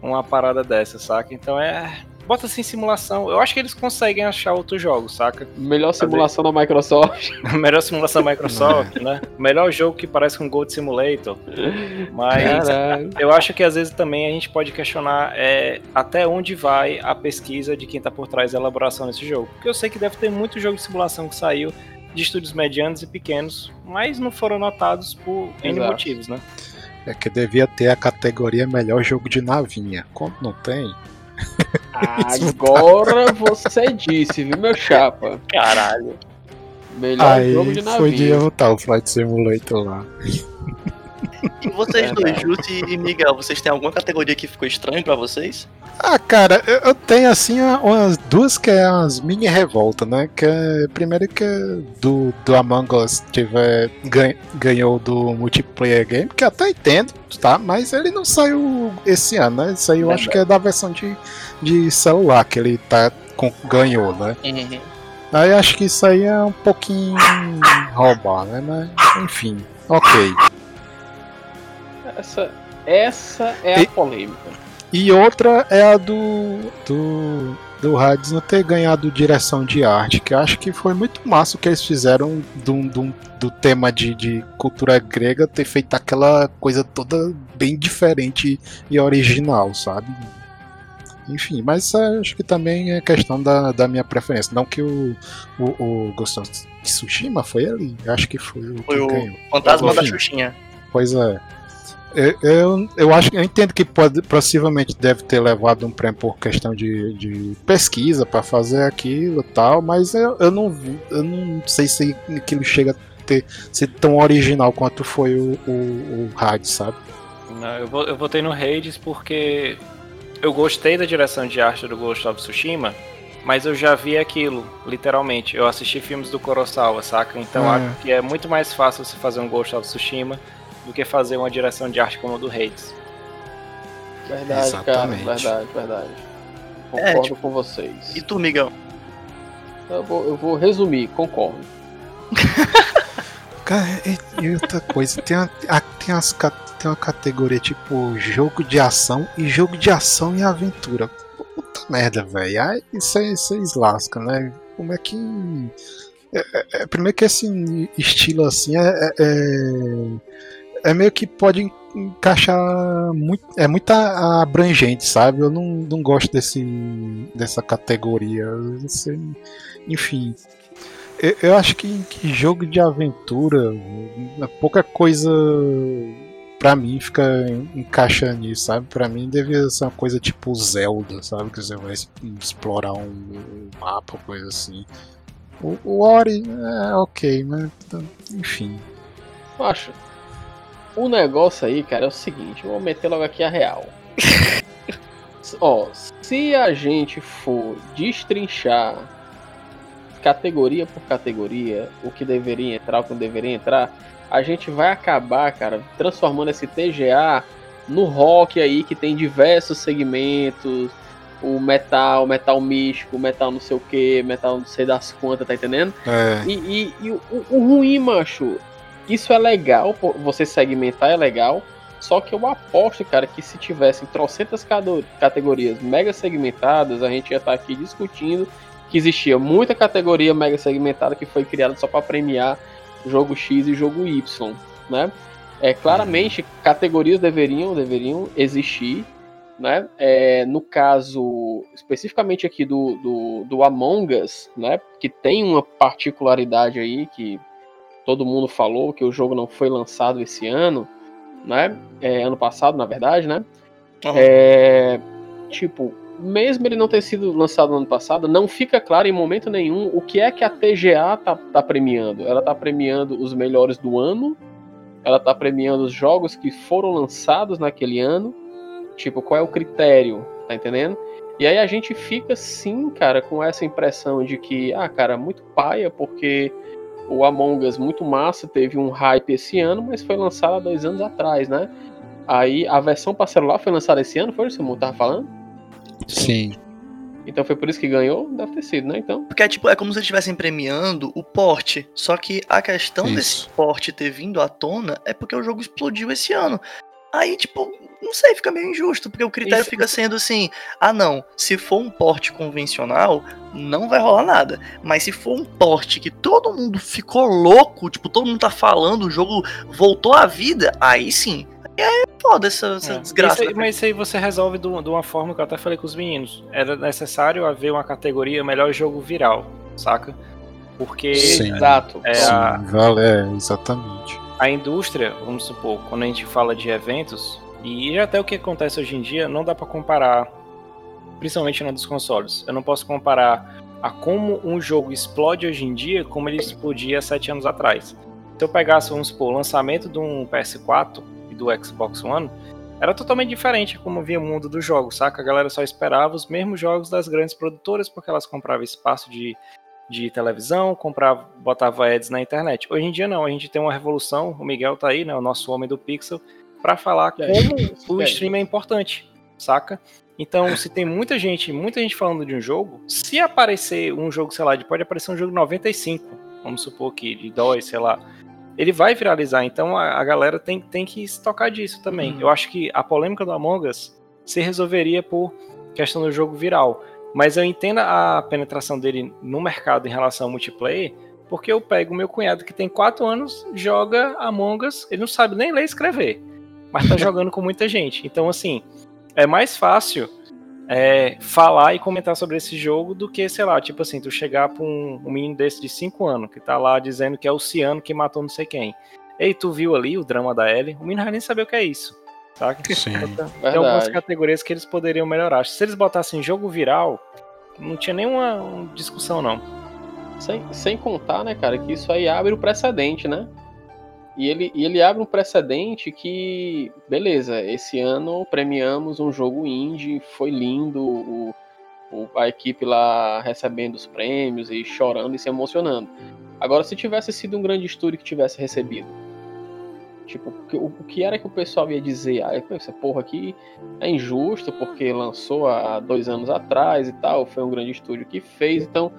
B: uma parada dessa, saca? Então é bota assim simulação. Eu acho que eles conseguem achar outros jogos, saca?
C: Melhor simulação da Microsoft.
B: Melhor simulação da Microsoft, né? Melhor jogo que parece com Gold Simulator. Mas Caralho. eu acho que às vezes também a gente pode questionar é, até onde vai a pesquisa de quem tá por trás da elaboração desse jogo. Porque eu sei que deve ter muito jogo de simulação que saiu de estúdios medianos e pequenos, mas não foram notados por N motivos, né?
D: É que devia ter a categoria melhor jogo de navinha. Como não tem,
C: Agora você disse, viu, meu chapa?
B: Caralho.
C: Melhor Aí jogo de navio.
D: Foi de botar o Flight Simulator lá.
A: E vocês é dois, Juti e Miguel, vocês têm alguma categoria que ficou estranho para vocês?
D: Ah, cara, eu tenho assim umas duas que é as mini revolta, né? Que é, primeiro que é do, do Among Us tiver ganhou do multiplayer game, que até entendo, tá? Mas ele não saiu esse ano, né? Isso aí eu é acho que é da versão de, de celular que ele tá com, ganhou, né? Uhum. Aí acho que isso aí é um pouquinho roubar, né? Mas enfim, ok.
C: Essa, essa é a polêmica.
D: E outra é a do. do. do Hades não ter ganhado direção de arte, que eu acho que foi muito massa o que eles fizeram do, do, do tema de, de cultura grega, ter feito aquela coisa toda bem diferente e original, sabe? Enfim, mas acho que também é questão da, da minha preferência. Não que o, o, o Ghost de Tsushima foi ali. Acho que foi o
A: foi o ganhou. Fantasma da Xuxinha.
D: Pois é. Eu, eu, acho eu entendo que pode, possivelmente deve ter levado um prêmio por questão de, de pesquisa para fazer aquilo e tal, mas eu, eu, não, eu não sei se aquilo chega a ter, ser tão original quanto foi o, o, o Hades, sabe?
B: Não, eu, eu votei no Hades porque eu gostei da direção de arte do Ghost of Tsushima, mas eu já vi aquilo, literalmente. Eu assisti filmes do Kurosawa, saca? Então é. acho que é muito mais fácil você fazer um Ghost of Tsushima do que fazer uma direção de arte como a do Hades.
C: Verdade, Exatamente. cara. Verdade, verdade. É, concordo é, tipo, com vocês.
A: E tu, Migão?
C: Eu vou, eu vou resumir, concordo.
D: cara, e, e, outra coisa, tem, uma, tem, umas, tem uma categoria tipo jogo de ação e jogo de ação e aventura. Puta merda, velho. Aí vocês lascam, né? Como é que. É, é, é, primeiro que esse estilo assim é, é, é é meio que pode encaixar muito. É muito abrangente, sabe? Eu não, não gosto desse, dessa categoria. Enfim. Eu, eu acho que, que, jogo de aventura, pouca coisa pra mim fica encaixa nisso, sabe? Pra mim devia ser uma coisa tipo Zelda, sabe? Que você vai explorar um, um mapa, coisa assim. O, o Ori é ok, mas enfim.
C: Acho o negócio aí, cara, é o seguinte, vou meter logo aqui a real. Ó, se a gente for destrinchar categoria por categoria, o que deveria entrar, o que não deveria entrar, a gente vai acabar, cara, transformando esse TGA no rock aí que tem diversos segmentos, o metal, metal místico, metal não sei o que, metal não sei das quantas, tá entendendo?
D: É.
C: E, e, e o, o ruim, macho, isso é legal, você segmentar é legal, só que eu aposto, cara, que se tivessem trocentas categorias mega segmentadas, a gente ia estar aqui discutindo que existia muita categoria mega segmentada que foi criada só para premiar jogo X e jogo Y, né? É, claramente, categorias deveriam, deveriam existir, né? É, no caso, especificamente aqui do, do, do Among Us, né? Que tem uma particularidade aí que todo mundo falou que o jogo não foi lançado esse ano, né? É, ano passado, na verdade, né? Uhum. É, tipo, mesmo ele não ter sido lançado no ano passado, não fica claro em momento nenhum o que é que a TGA tá, tá premiando. Ela tá premiando os melhores do ano, ela tá premiando os jogos que foram lançados naquele ano, tipo, qual é o critério, tá entendendo? E aí a gente fica sim, cara, com essa impressão de que, ah, cara, muito paia, porque o Among Us muito massa, teve um hype esse ano, mas foi lançado há dois anos atrás, né? Aí a versão para celular foi lançada esse ano, foi isso que você tava falando?
D: Sim.
C: Então foi por isso que ganhou? Deve ter sido, né? Então.
A: Porque é tipo, é como se eles estivessem premiando o porte. Só que a questão isso. desse porte ter vindo à tona é porque o jogo explodiu esse ano. Aí, tipo, não sei, fica meio injusto, porque o critério isso. fica sendo assim: ah, não, se for um porte convencional, não vai rolar nada. Mas se for um porte que todo mundo ficou louco, tipo, todo mundo tá falando, o jogo voltou à vida, aí sim, é foda essa, essa é. desgraça.
B: Isso, mas isso aí você resolve de uma forma que eu até falei com os meninos. Era necessário haver uma categoria melhor jogo viral, saca? Porque.
D: Sim,
C: exato.
D: É, Sim, a, vale, é, exatamente.
B: A indústria, vamos supor, quando a gente fala de eventos, e até o que acontece hoje em dia, não dá para comparar, principalmente na dos consoles. Eu não posso comparar a como um jogo explode hoje em dia como ele explodia sete anos atrás. Se eu pegasse, vamos supor, o lançamento de um PS4, do Xbox One, era totalmente diferente como via o mundo dos jogos, saca? A galera só esperava os mesmos jogos das grandes produtoras porque elas compravam espaço de, de televisão, comprava, botava ads na internet. Hoje em dia não, a gente tem uma revolução, o Miguel tá aí, né, o nosso homem do pixel, para falar como o stream é importante, saca? Então, se tem muita gente, muita gente falando de um jogo, se aparecer um jogo, sei lá, pode aparecer um jogo 95, vamos supor que de DOS, sei lá, ele vai viralizar. Então a, a galera tem, tem que se tocar disso também. Uhum. Eu acho que a polêmica do Among Us se resolveria por questão do jogo viral. Mas eu entendo a penetração dele no mercado em relação ao multiplayer, porque eu pego meu cunhado que tem 4 anos, joga Among Us, ele não sabe nem ler e escrever, mas tá jogando com muita gente. Então, assim, é mais fácil é, falar e comentar sobre esse jogo do que, sei lá, tipo assim, tu chegar pra um, um menino desse de 5 anos, que tá lá dizendo que é o Ciano que matou não sei quem. Ei, tu viu ali o drama da Ellie? O menino vai nem saber o que é isso. Saca?
D: Sim.
B: Então, tem algumas categorias que eles poderiam melhorar. Se eles botassem jogo viral, não tinha nenhuma discussão, não.
C: Sem, sem contar, né, cara, que isso aí abre o precedente, né? E ele, e ele abre um precedente que, beleza, esse ano premiamos um jogo indie, foi lindo, o, o, a equipe lá recebendo os prêmios e chorando e se emocionando. Agora, se tivesse sido um grande estúdio que tivesse recebido, tipo, o, que era que o pessoal ia dizer? Ah, essa porra aqui é injusto porque lançou há dois anos atrás e tal, foi um grande estúdio que fez, então,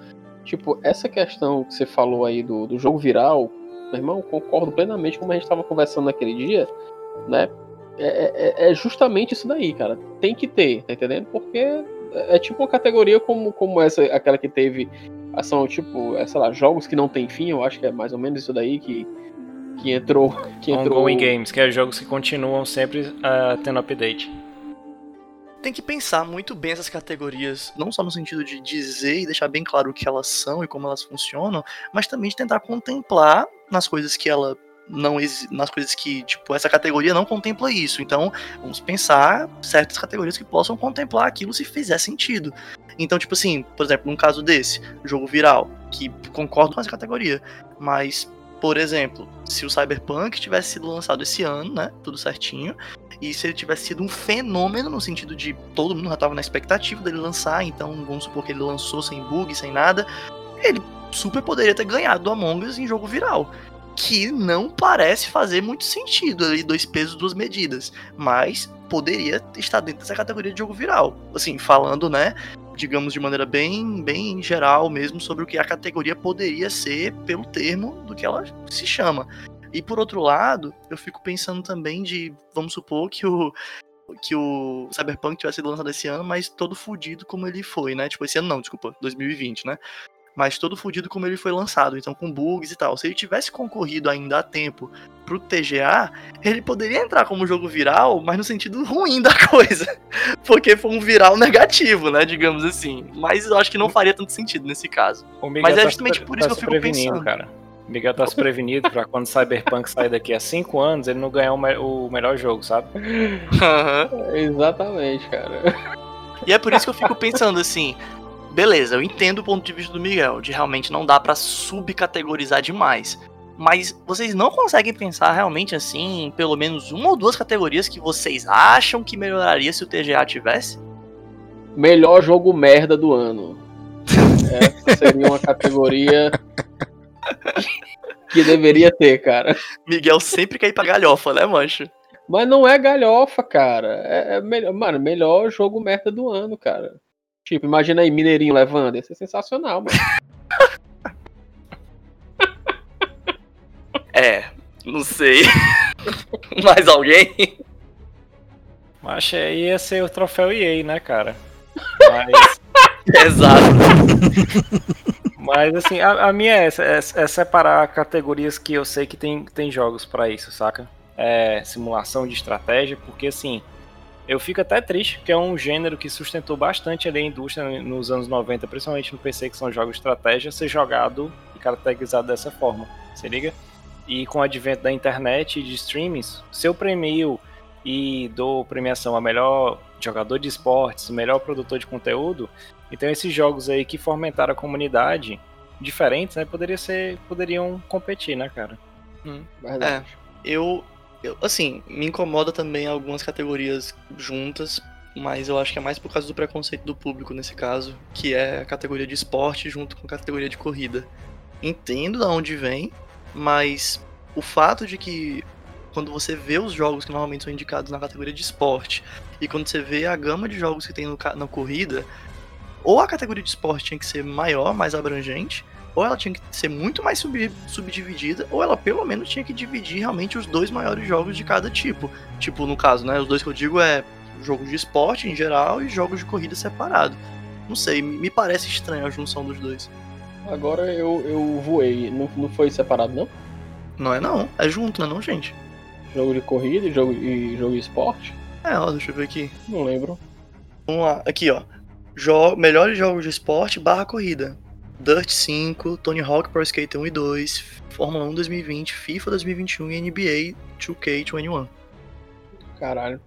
C: tipo, essa questão que você falou aí do, do jogo viral, meu irmão, concordo plenamente como a gente estava conversando naquele dia, né? É, é, é, justamente isso daí, cara. Tem que ter, tá entendendo? Porque é, é tipo uma categoria como, como essa, aquela que teve. São tipo, é, sei lá, jogos que não tem fim, eu acho que é mais ou menos isso daí que, que entrou. Que entrou...
B: Ongoing Games, que é jogos que continuam sempre uh, tendo update
A: tem que pensar muito bem essas categorias, não só no sentido de dizer e deixar bem claro o que elas são e como elas funcionam, mas também de tentar contemplar nas coisas que ela não nas coisas que, tipo, essa categoria não contempla isso. Então, vamos pensar certas categorias que possam contemplar aquilo se fizer sentido. Então, tipo assim, por exemplo, num caso desse, jogo viral, que concordo com essa categoria, mas por exemplo, se o Cyberpunk tivesse sido lançado esse ano, né, tudo certinho, e se ele tivesse sido um fenômeno no sentido de todo mundo já estava na expectativa dele lançar, então vamos supor que ele lançou sem bug, sem nada, ele super poderia ter ganhado do Among Us em jogo viral. que não parece fazer muito sentido ali, dois pesos, duas medidas. Mas poderia estar dentro dessa categoria de jogo viral. Assim, falando, né, digamos de maneira bem, bem geral mesmo, sobre o que a categoria poderia ser pelo termo do que ela se chama. E por outro lado, eu fico pensando também de, vamos supor que o que o Cyberpunk tivesse sido lançado esse ano, mas todo fudido como ele foi, né? Tipo, esse ano não, desculpa, 2020, né? mas todo fodido como ele foi lançado, então com bugs e tal. Se ele tivesse concorrido ainda a tempo pro TGA, ele poderia entrar como jogo viral, mas no sentido ruim da coisa. Porque foi um viral negativo, né, digamos assim. Mas eu acho que não faria tanto sentido nesse caso. Mas é tá justamente tá por isso tá que eu fico pensando.
B: Cara. O Miguel tá se prevenido pra quando Cyberpunk sair daqui a 5 anos, ele não ganhar o, me o melhor jogo, sabe?
C: Uhum. Exatamente, cara.
A: E é por isso que eu fico pensando assim, beleza, eu entendo o ponto de vista do Miguel, de realmente não dá para subcategorizar demais. Mas vocês não conseguem pensar realmente assim, em pelo menos uma ou duas categorias que vocês acham que melhoraria se o TGA tivesse?
C: Melhor jogo merda do ano. Essa seria uma categoria que deveria ter, cara.
A: Miguel sempre quer ir pra galhofa, né, mancho?
C: Mas não é galhofa, cara. É, é melhor, mano, melhor jogo merda do ano, cara. Tipo, imagina aí Mineirinho levando. Ia ser sensacional, mano.
A: é, não sei. Mais alguém?
B: Mas aí ia ser o troféu EA, né, cara? Mas.
A: Exato.
B: Mas assim, a, a minha é, é, é, separar categorias que eu sei que tem, tem jogos para isso, saca? É, simulação de estratégia, porque assim, eu fico até triste, porque é um gênero que sustentou bastante ali a indústria nos anos 90, principalmente no PC, que são jogos de estratégia, ser jogado e caracterizado dessa forma. Se liga? E com o advento da internet e de streamings, se eu premio e dou premiação a melhor jogador de esportes, melhor produtor de conteúdo, então esses jogos aí que fomentaram a comunidade, diferentes, né, poderia ser, poderiam competir, né, cara?
A: Hum, é, eu, eu, assim, me incomoda também algumas categorias juntas, mas eu acho que é mais por causa do preconceito do público nesse caso, que é a categoria de esporte junto com a categoria de corrida. Entendo de onde vem, mas o fato de que quando você vê os jogos que normalmente são indicados na categoria de esporte e quando você vê a gama de jogos que tem no, na corrida, ou a categoria de esporte tinha que ser maior, mais abrangente, ou ela tinha que ser muito mais sub, subdividida, ou ela pelo menos tinha que dividir realmente os dois maiores jogos de cada tipo. Tipo, no caso, né? Os dois que eu digo é jogos de esporte em geral e jogos de corrida separado. Não sei, me parece estranho a junção dos dois.
C: Agora eu, eu voei, não, não foi separado não?
A: Não é não, é junto, né não, gente?
C: Jogo de corrida e jogo, e jogo de esporte?
A: É, ó, deixa eu ver aqui.
C: Não lembro.
A: Vamos lá, aqui ó. Jo melhores jogos de esporte barra corrida. Dirt 5, Tony Hawk Pro Skater 1 e 2, Fórmula 1 2020, FIFA 2021 e NBA 2K21.
C: Caralho.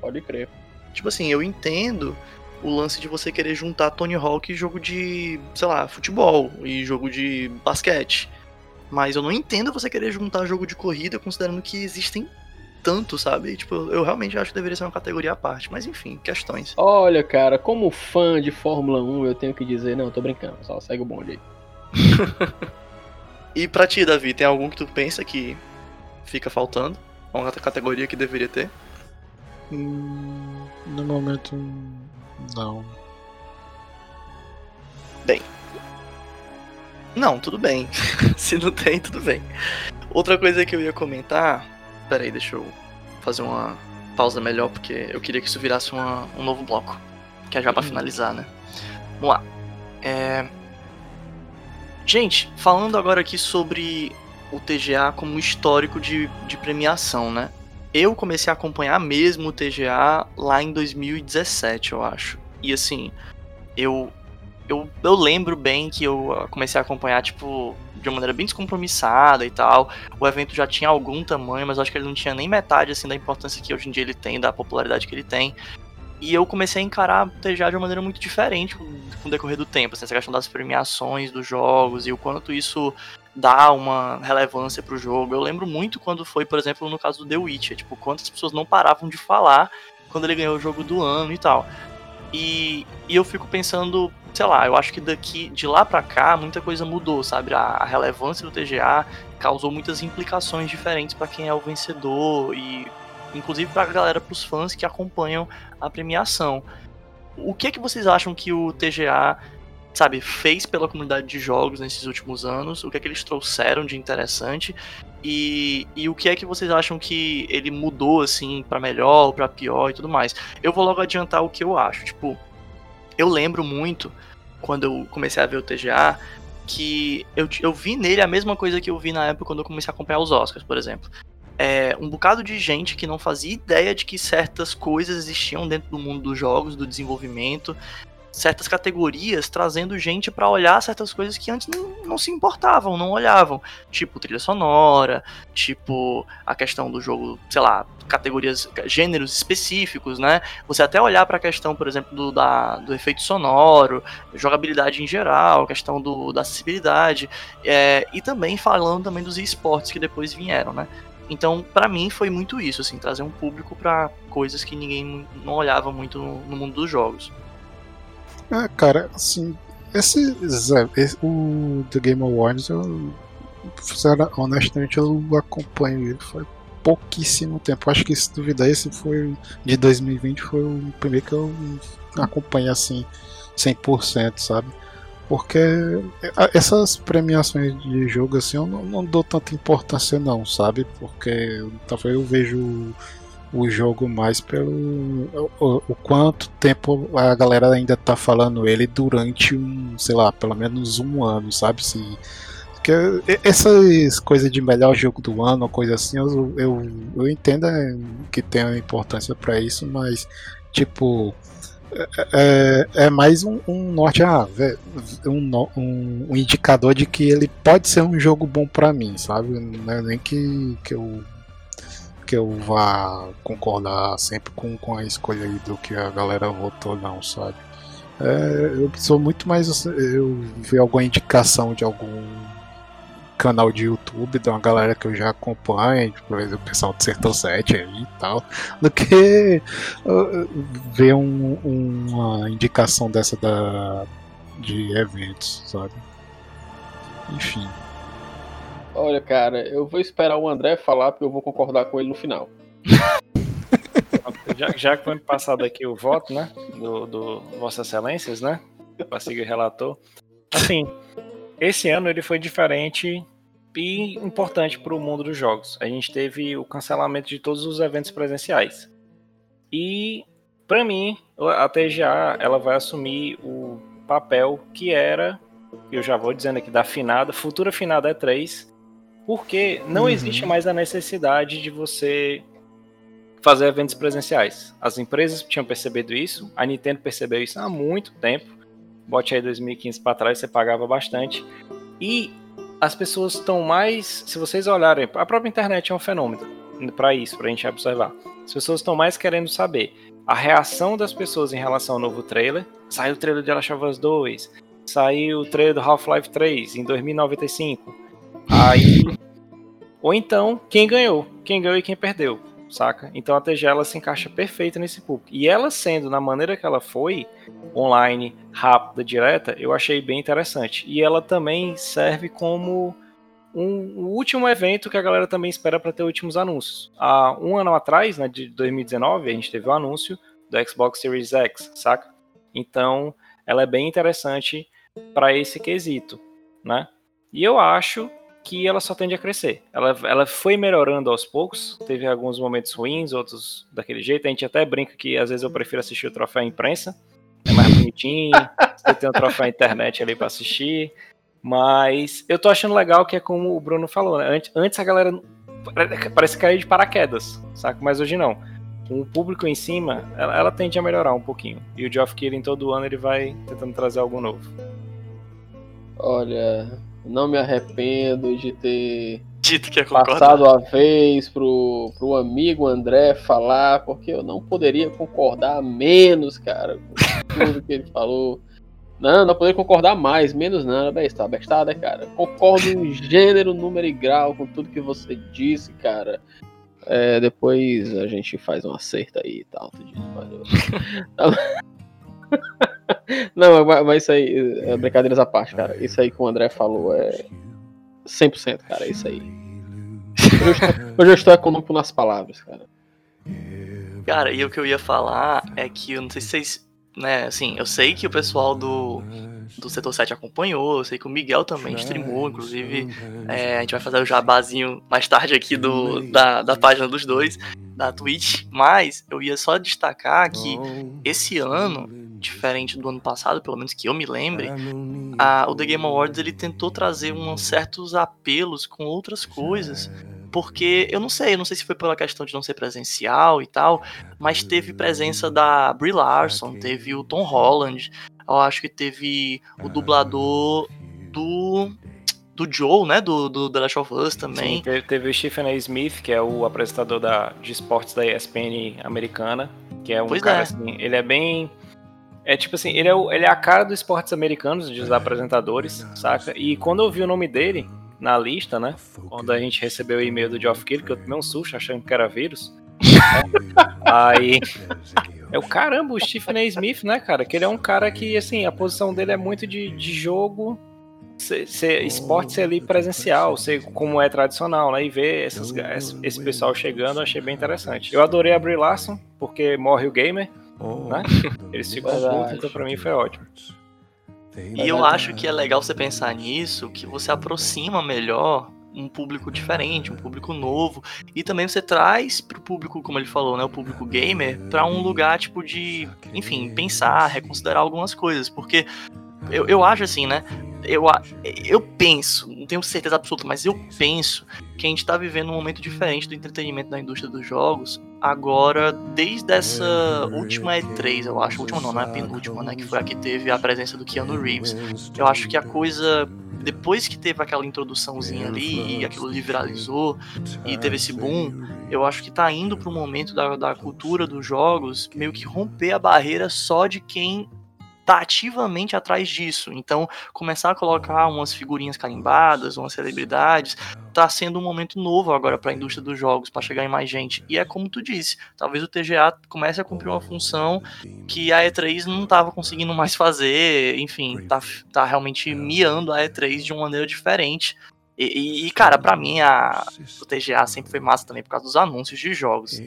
C: Pode crer.
A: Tipo assim, eu entendo o lance de você querer juntar Tony Hawk e jogo de, sei lá, futebol e jogo de basquete. Mas eu não entendo você querer juntar jogo de corrida considerando que existem tanto, sabe? Tipo, eu realmente acho que deveria ser uma categoria à parte. Mas enfim, questões.
C: Olha, cara, como fã de Fórmula 1, eu tenho que dizer, não, tô brincando, só segue o bonde aí.
A: e pra ti, Davi, tem algum que tu pensa que fica faltando? Uma categoria que deveria ter?
D: Hum, no momento, não.
A: Bem. Não, tudo bem. Se não tem, tudo bem. Outra coisa que eu ia comentar Pera aí, deixa eu fazer uma pausa melhor, porque eu queria que isso virasse uma, um novo bloco. Que é já pra uhum. finalizar, né? Vamos lá. É... Gente, falando agora aqui sobre o TGA como histórico de, de premiação, né? Eu comecei a acompanhar mesmo o TGA lá em 2017, eu acho. E assim, eu eu, eu lembro bem que eu comecei a acompanhar, tipo, de uma maneira bem descompromissada e tal. O evento já tinha algum tamanho, mas acho que ele não tinha nem metade, assim, da importância que hoje em dia ele tem, da popularidade que ele tem. E eu comecei a encarar TGA de uma maneira muito diferente com, com o decorrer do tempo, assim, essa questão das premiações dos jogos e o quanto isso dá uma relevância pro jogo. Eu lembro muito quando foi, por exemplo, no caso do The Witcher, tipo, quantas pessoas não paravam de falar quando ele ganhou o jogo do ano e tal. E, e eu fico pensando, sei lá, eu acho que daqui de lá para cá muita coisa mudou, sabe? A, a relevância do TGA causou muitas implicações diferentes para quem é o vencedor e inclusive para a galera, para os fãs que acompanham a premiação. O que é que vocês acham que o TGA, sabe, fez pela comunidade de jogos nesses últimos anos? O que é que eles trouxeram de interessante? E, e o que é que vocês acham que ele mudou assim para melhor para pior e tudo mais? Eu vou logo adiantar o que eu acho. Tipo, eu lembro muito quando eu comecei a ver o TGA que eu, eu vi nele a mesma coisa que eu vi na época quando eu comecei a acompanhar os Oscars, por exemplo. É, um bocado de gente que não fazia ideia de que certas coisas existiam dentro do mundo dos jogos, do desenvolvimento, certas categorias trazendo gente para olhar certas coisas que antes não, não, se importavam, não olhavam, tipo trilha sonora, tipo a questão do jogo, sei lá, categorias, gêneros específicos, né? Você até olhar para a questão, por exemplo, do, da, do efeito sonoro, jogabilidade em geral, questão do, da acessibilidade, é, e também falando também dos esportes que depois vieram, né? Então, para mim, foi muito isso, assim, trazer um público para coisas que ninguém não olhava muito no, no mundo dos jogos.
D: É, cara, assim, esse, esse, o The Game Awards, eu, honestamente, eu acompanho ele, foi pouquíssimo tempo. Acho que se duvidar, esse foi de 2020, foi o primeiro que eu acompanhei assim 100%, sabe? Porque essas premiações de jogo assim eu não, não dou tanta importância não, sabe? Porque talvez eu vejo o jogo mais pelo o, o, quanto tempo a galera ainda tá falando ele durante um, sei lá, pelo menos um ano, sabe? Se porque essas coisas de melhor jogo do ano, coisa assim, eu, eu, eu entendo é, que tem importância para isso, mas tipo é, é mais um, um norte, ah, um, um, um, indicador de que ele pode ser um jogo bom para mim, sabe? Não é nem que, que eu que eu vá concordar sempre com, com a escolha aí do que a galera votou, não, sabe? É, eu sou muito mais eu ver alguma indicação de algum canal de YouTube de uma galera que eu já acompanho, por exemplo, o pessoal do Sertão 7 aí e tal, do que ver um, uma indicação dessa da, de eventos, sabe? Enfim.
C: Olha, cara, eu vou esperar o André falar porque eu vou concordar com ele no final.
B: já, já que foi passado aqui o voto, né? Do, do Vossas Excelências, né? O relator. Assim, esse ano ele foi diferente e importante para o mundo dos jogos. A gente teve o cancelamento de todos os eventos presenciais. E para mim, a TGA ela vai assumir o papel que era, eu já vou dizendo aqui da finada, futura finada E3, porque não uhum. existe mais a necessidade de você fazer eventos presenciais. As empresas tinham percebido isso, a Nintendo percebeu isso há muito tempo bote aí 2015 para trás, você pagava bastante. E as pessoas estão mais, se vocês olharem, a própria internet é um fenômeno para isso, para a gente observar. As pessoas estão mais querendo saber a reação das pessoas em relação ao novo trailer. Saiu o trailer de Last of Us 2, saiu o trailer do Half-Life 3 em 2095. Aí ou então quem ganhou, quem ganhou e quem perdeu saca? Então a TG ela se encaixa perfeita nesse público. E ela sendo na maneira que ela foi, online, rápida, direta, eu achei bem interessante. E ela também serve como um, último evento que a galera também espera para ter últimos anúncios. Há um ano atrás, né, de 2019, a gente teve o um anúncio do Xbox Series X, saca? Então, ela é bem interessante para esse quesito, né? E eu acho que ela só tende a crescer. Ela, ela foi melhorando aos poucos, teve alguns momentos ruins, outros daquele jeito. A gente até brinca que às vezes eu prefiro assistir o troféu imprensa, é mais bonitinho, você tem o troféu internet ali para assistir. Mas eu tô achando legal que é como o Bruno falou, né? Antes, antes a galera parece cair de paraquedas, saca? Mas hoje não. Com o público em cima, ela, ela tende a melhorar um pouquinho. E o Geoff Keighley todo ano ele vai tentando trazer algo novo.
C: Olha, não me arrependo de ter
A: Dito que é
C: passado a vez pro, pro amigo André falar, porque eu não poderia concordar menos, cara, com tudo que ele falou. Não, não poderia concordar mais, menos não, bestada, bestada, cara. Concordo em gênero, número e grau com tudo que você disse, cara. É, depois a gente faz um acerto aí e tal. Não, mas, mas isso aí, é, brincadeiras à parte, cara. Isso aí que o André falou é 100%, cara. Isso aí. Hoje eu, estou, estou econômico nas palavras, cara.
A: Cara, e o que eu ia falar é que eu não sei se vocês. Né, assim, eu sei que o pessoal do, do Setor 7 acompanhou, eu sei que o Miguel também streamou, inclusive é, a gente vai fazer o jabazinho mais tarde aqui do, da, da página dos dois, da Twitch, mas eu ia só destacar que esse ano, diferente do ano passado, pelo menos que eu me lembre, a, o The Game Awards ele tentou trazer uns certos apelos com outras coisas porque eu não sei, eu não sei se foi pela questão de não ser presencial e tal, mas teve presença da Brie Larson, teve o Tom Holland, eu acho que teve o dublador do do Joe, né, do, do The Last of Us também.
B: Sim, teve, teve o Stephen A. Smith, que é o apresentador da, de esportes da ESPN americana, que é um pois cara é. assim, ele é bem é tipo assim, ele é, o, ele é a cara dos esportes americanos, dos apresentadores, saca? E quando eu vi o nome dele, na lista, né? Quando a gente recebeu o e-mail do Geoff Keighley, que eu tomei um susto achando que era vírus. Aí. É o caramba, o Stephen A. Smith, né, cara? Que ele é um cara que, assim, a posição dele é muito de, de jogo. Ser, ser, esporte ser ali presencial, ser como é tradicional, né? E ver essas, esse pessoal chegando, eu achei bem interessante. Eu adorei a Brie Larson, porque morre o gamer, né? Eles ficam putos, então pra mim foi ótimo.
A: E eu acho que é legal você pensar nisso, que você aproxima melhor um público diferente, um público novo, e também você traz para o público, como ele falou, né, o público gamer, para um lugar tipo de, enfim, pensar, reconsiderar algumas coisas, porque eu, eu acho assim, né, eu, eu penso, não tenho certeza absoluta, mas eu penso que a gente está vivendo um momento diferente do entretenimento da indústria dos jogos agora, desde essa última E3, eu acho, a última não, não é a penúltima, né, que foi a que teve a presença do Keanu Reeves. Eu acho que a coisa depois que teve aquela introduçãozinha ali e aquilo liberalizou e teve esse boom, eu acho que tá indo pro momento da, da cultura dos jogos meio que romper a barreira só de quem tá ativamente atrás disso. Então, começar a colocar umas figurinhas carimbadas, umas celebridades, tá sendo um momento novo agora para a indústria dos jogos, para chegar em mais gente. E é como tu disse, talvez o TGA comece a cumprir uma função que a E3 não tava conseguindo mais fazer, enfim, tá, tá realmente miando a E3 de uma maneira diferente. E, e, cara, para mim a, o TGA sempre foi massa também por causa dos anúncios de jogos.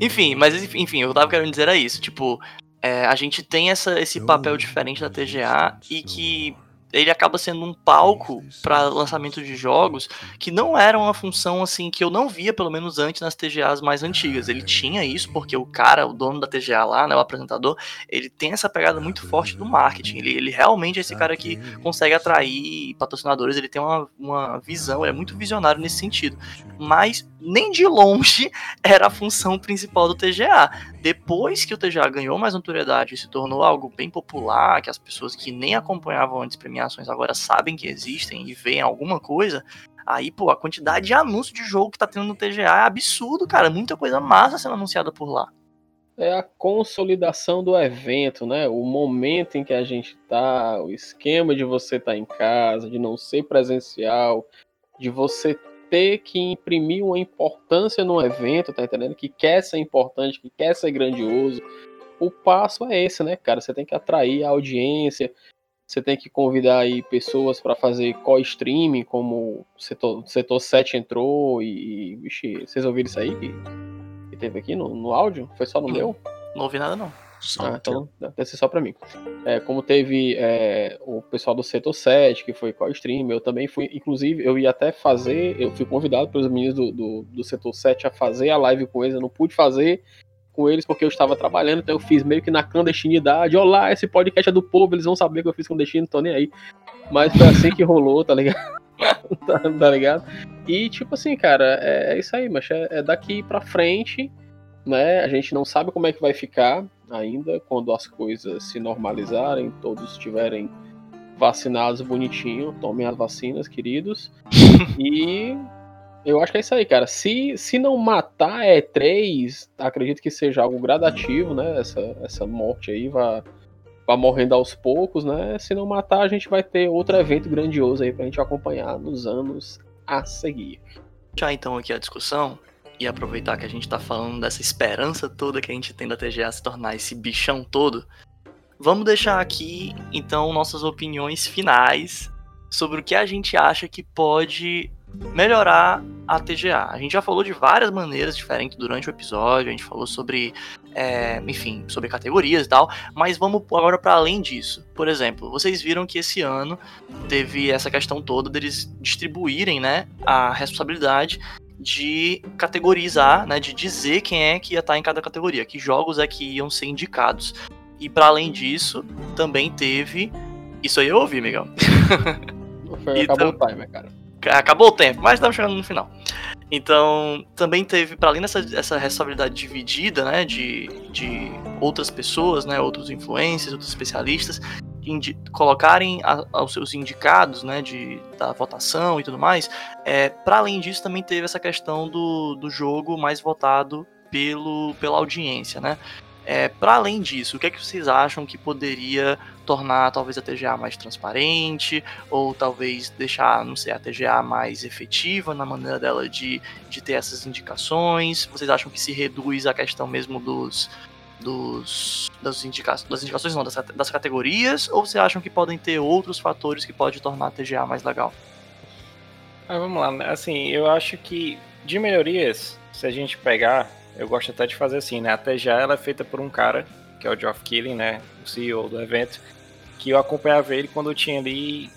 A: Enfim, mas enfim, eu tava querendo dizer era isso, tipo, é, a gente tem essa, esse papel diferente da TGA e que ele acaba sendo um palco para lançamento de jogos que não era uma função assim que eu não via pelo menos antes nas TGAs mais antigas. Ele tinha isso porque o cara, o dono da TGA lá, né, o apresentador, ele tem essa pegada muito forte do marketing. Ele, ele realmente é esse cara que consegue atrair patrocinadores, ele tem uma, uma visão, é muito visionário nesse sentido. Mas nem de longe era a função principal do TGA. Depois que o TGA ganhou mais notoriedade e se tornou algo bem popular, que as pessoas que nem acompanhavam antes premiações agora sabem que existem e veem alguma coisa, aí, pô, a quantidade de anúncio de jogo que tá tendo no TGA é absurdo, cara. Muita coisa massa sendo anunciada por lá.
C: É a consolidação do evento, né? O momento em que a gente tá, o esquema de você estar tá em casa, de não ser presencial, de você ter que imprimir uma importância no evento, tá entendendo? Que quer ser importante, que quer ser grandioso. O passo é esse, né, cara? Você tem que atrair a audiência, você tem que convidar aí pessoas para fazer co-streaming, como o setor, setor 7 entrou e, e vixe, vocês ouviram isso aí que, que teve aqui no, no áudio? Foi só no meu?
A: Não ouvi nada não.
C: Só ah, então deve ser só para mim. É, como teve é, o pessoal do Setor 7, que foi qual stream, eu também fui, inclusive, eu ia até fazer, eu fui convidado pelos meninos do, do, do Setor 7 a fazer a live com eles, eu não pude fazer com eles porque eu estava trabalhando, então eu fiz meio que na clandestinidade. Olá, esse podcast é do povo, eles vão saber que eu fiz clandestino, não tô nem aí. Mas foi assim que rolou, tá ligado? tá, tá, ligado? E tipo assim, cara, é, é isso aí, mas é, é daqui pra frente, né? A gente não sabe como é que vai ficar ainda, quando as coisas se normalizarem, todos estiverem vacinados bonitinho, tomem as vacinas, queridos. e eu acho que é isso aí, cara. Se, se não matar E3, acredito que seja algo gradativo, né? Essa, essa morte aí vai, vai morrendo aos poucos, né? Se não matar, a gente vai ter outro evento grandioso aí pra gente acompanhar nos anos a seguir.
A: Já então aqui a discussão e aproveitar que a gente tá falando dessa esperança toda que a gente tem da TGA se tornar esse bichão todo, vamos deixar aqui então nossas opiniões finais sobre o que a gente acha que pode melhorar a TGA. A gente já falou de várias maneiras diferentes durante o episódio, a gente falou sobre, é, enfim, sobre categorias e tal, mas vamos agora para além disso. Por exemplo, vocês viram que esse ano teve essa questão toda deles distribuírem, né, a responsabilidade de categorizar, né, de dizer quem é que ia estar em cada categoria, que jogos é que iam ser indicados. E para além disso, também teve. Isso aí eu ouvi, Miguel.
C: Foi, acabou o timer, cara.
A: Acabou o tempo, mas estamos chegando no final. Então, também teve, para além dessa essa responsabilidade dividida, né, de, de outras pessoas, né, outros influencers, outros especialistas, colocarem a, aos seus indicados, né, de, da votação e tudo mais, é, para além disso também teve essa questão do, do jogo mais votado pelo, pela audiência, né. É, para além disso, o que é que vocês acham que poderia tornar talvez a TGA mais transparente, ou talvez deixar, não sei, a TGA mais efetiva na maneira dela de, de ter essas indicações? Vocês acham que se reduz a questão mesmo dos, dos das, indica das indicações, não, das, das categorias, ou vocês acham que podem ter outros fatores que podem tornar a TGA mais legal?
B: Ah, vamos lá, né? assim, eu acho que de melhorias, se a gente pegar eu gosto até de fazer assim, né? A TGA ela é feita por um cara, que é o Geoff Keighley, né? O CEO do evento, que eu acompanhava ele quando eu tinha ali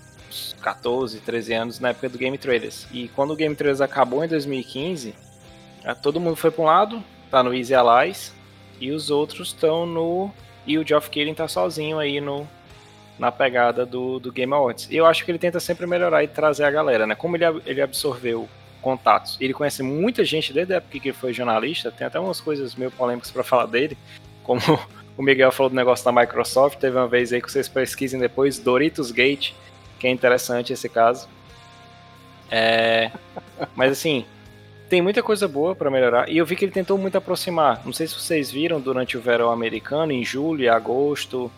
B: 14, 13 anos, na época do Game Traders. E quando o Game Traders acabou em 2015, todo mundo foi para um lado, tá no Easy Allies, e os outros estão no. E o Geoff Keighley tá sozinho aí no, na pegada do, do Game Awards. E eu acho que ele tenta sempre melhorar e trazer a galera, né? Como ele, ele absorveu contatos. Ele conhece muita gente desde a época que ele foi jornalista, tem até umas coisas meio polêmicas para falar dele, como o Miguel falou do negócio da Microsoft, teve uma vez aí que vocês pesquisem depois, Doritos Gate, que é interessante esse caso. É... Mas assim, tem muita coisa boa para melhorar, e eu vi que ele tentou muito aproximar. Não sei se vocês viram durante o verão americano, em julho, agosto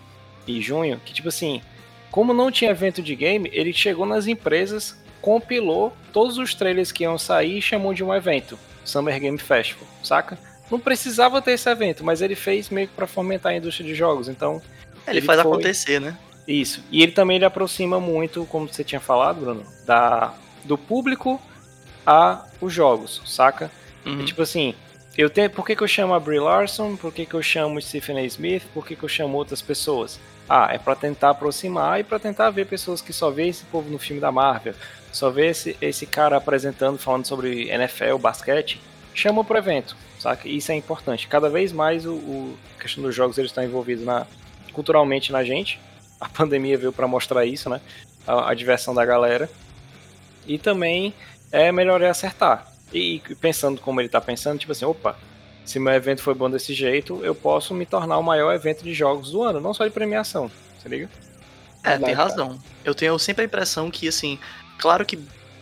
B: e junho, que tipo assim, como não tinha evento de game, ele chegou nas empresas compilou todos os trailers que iam sair e chamou de um evento, Summer Game Festival, saca? Não precisava ter esse evento, mas ele fez meio que para fomentar a indústria de jogos, então
A: ele, ele faz foi... acontecer, né?
B: Isso. E ele também ele aproxima muito, como você tinha falado, Bruno, da do público a os jogos, saca? Uhum. tipo assim, eu tenho, por que, que eu chamo a Brie Larson? Por que, que eu chamo Stephen A. Smith? Por que, que eu chamo outras pessoas? Ah, é para tentar aproximar e para tentar ver pessoas que só vê esse povo no filme da Marvel, só vê esse, esse cara apresentando, falando sobre NFL, basquete, chama pro evento, saca? Isso é importante. Cada vez mais o, o a questão dos jogos ele está envolvido na, culturalmente na gente. A pandemia veio para mostrar isso, né? A, a, diversão da galera. E também é melhor é acertar. E, pensando como ele está pensando, tipo assim, opa, se meu evento foi bom desse jeito, eu posso me tornar o maior evento de jogos do ano, não só de premiação, se liga?
A: É, tem razão. Eu tenho sempre a impressão que, assim, Claro que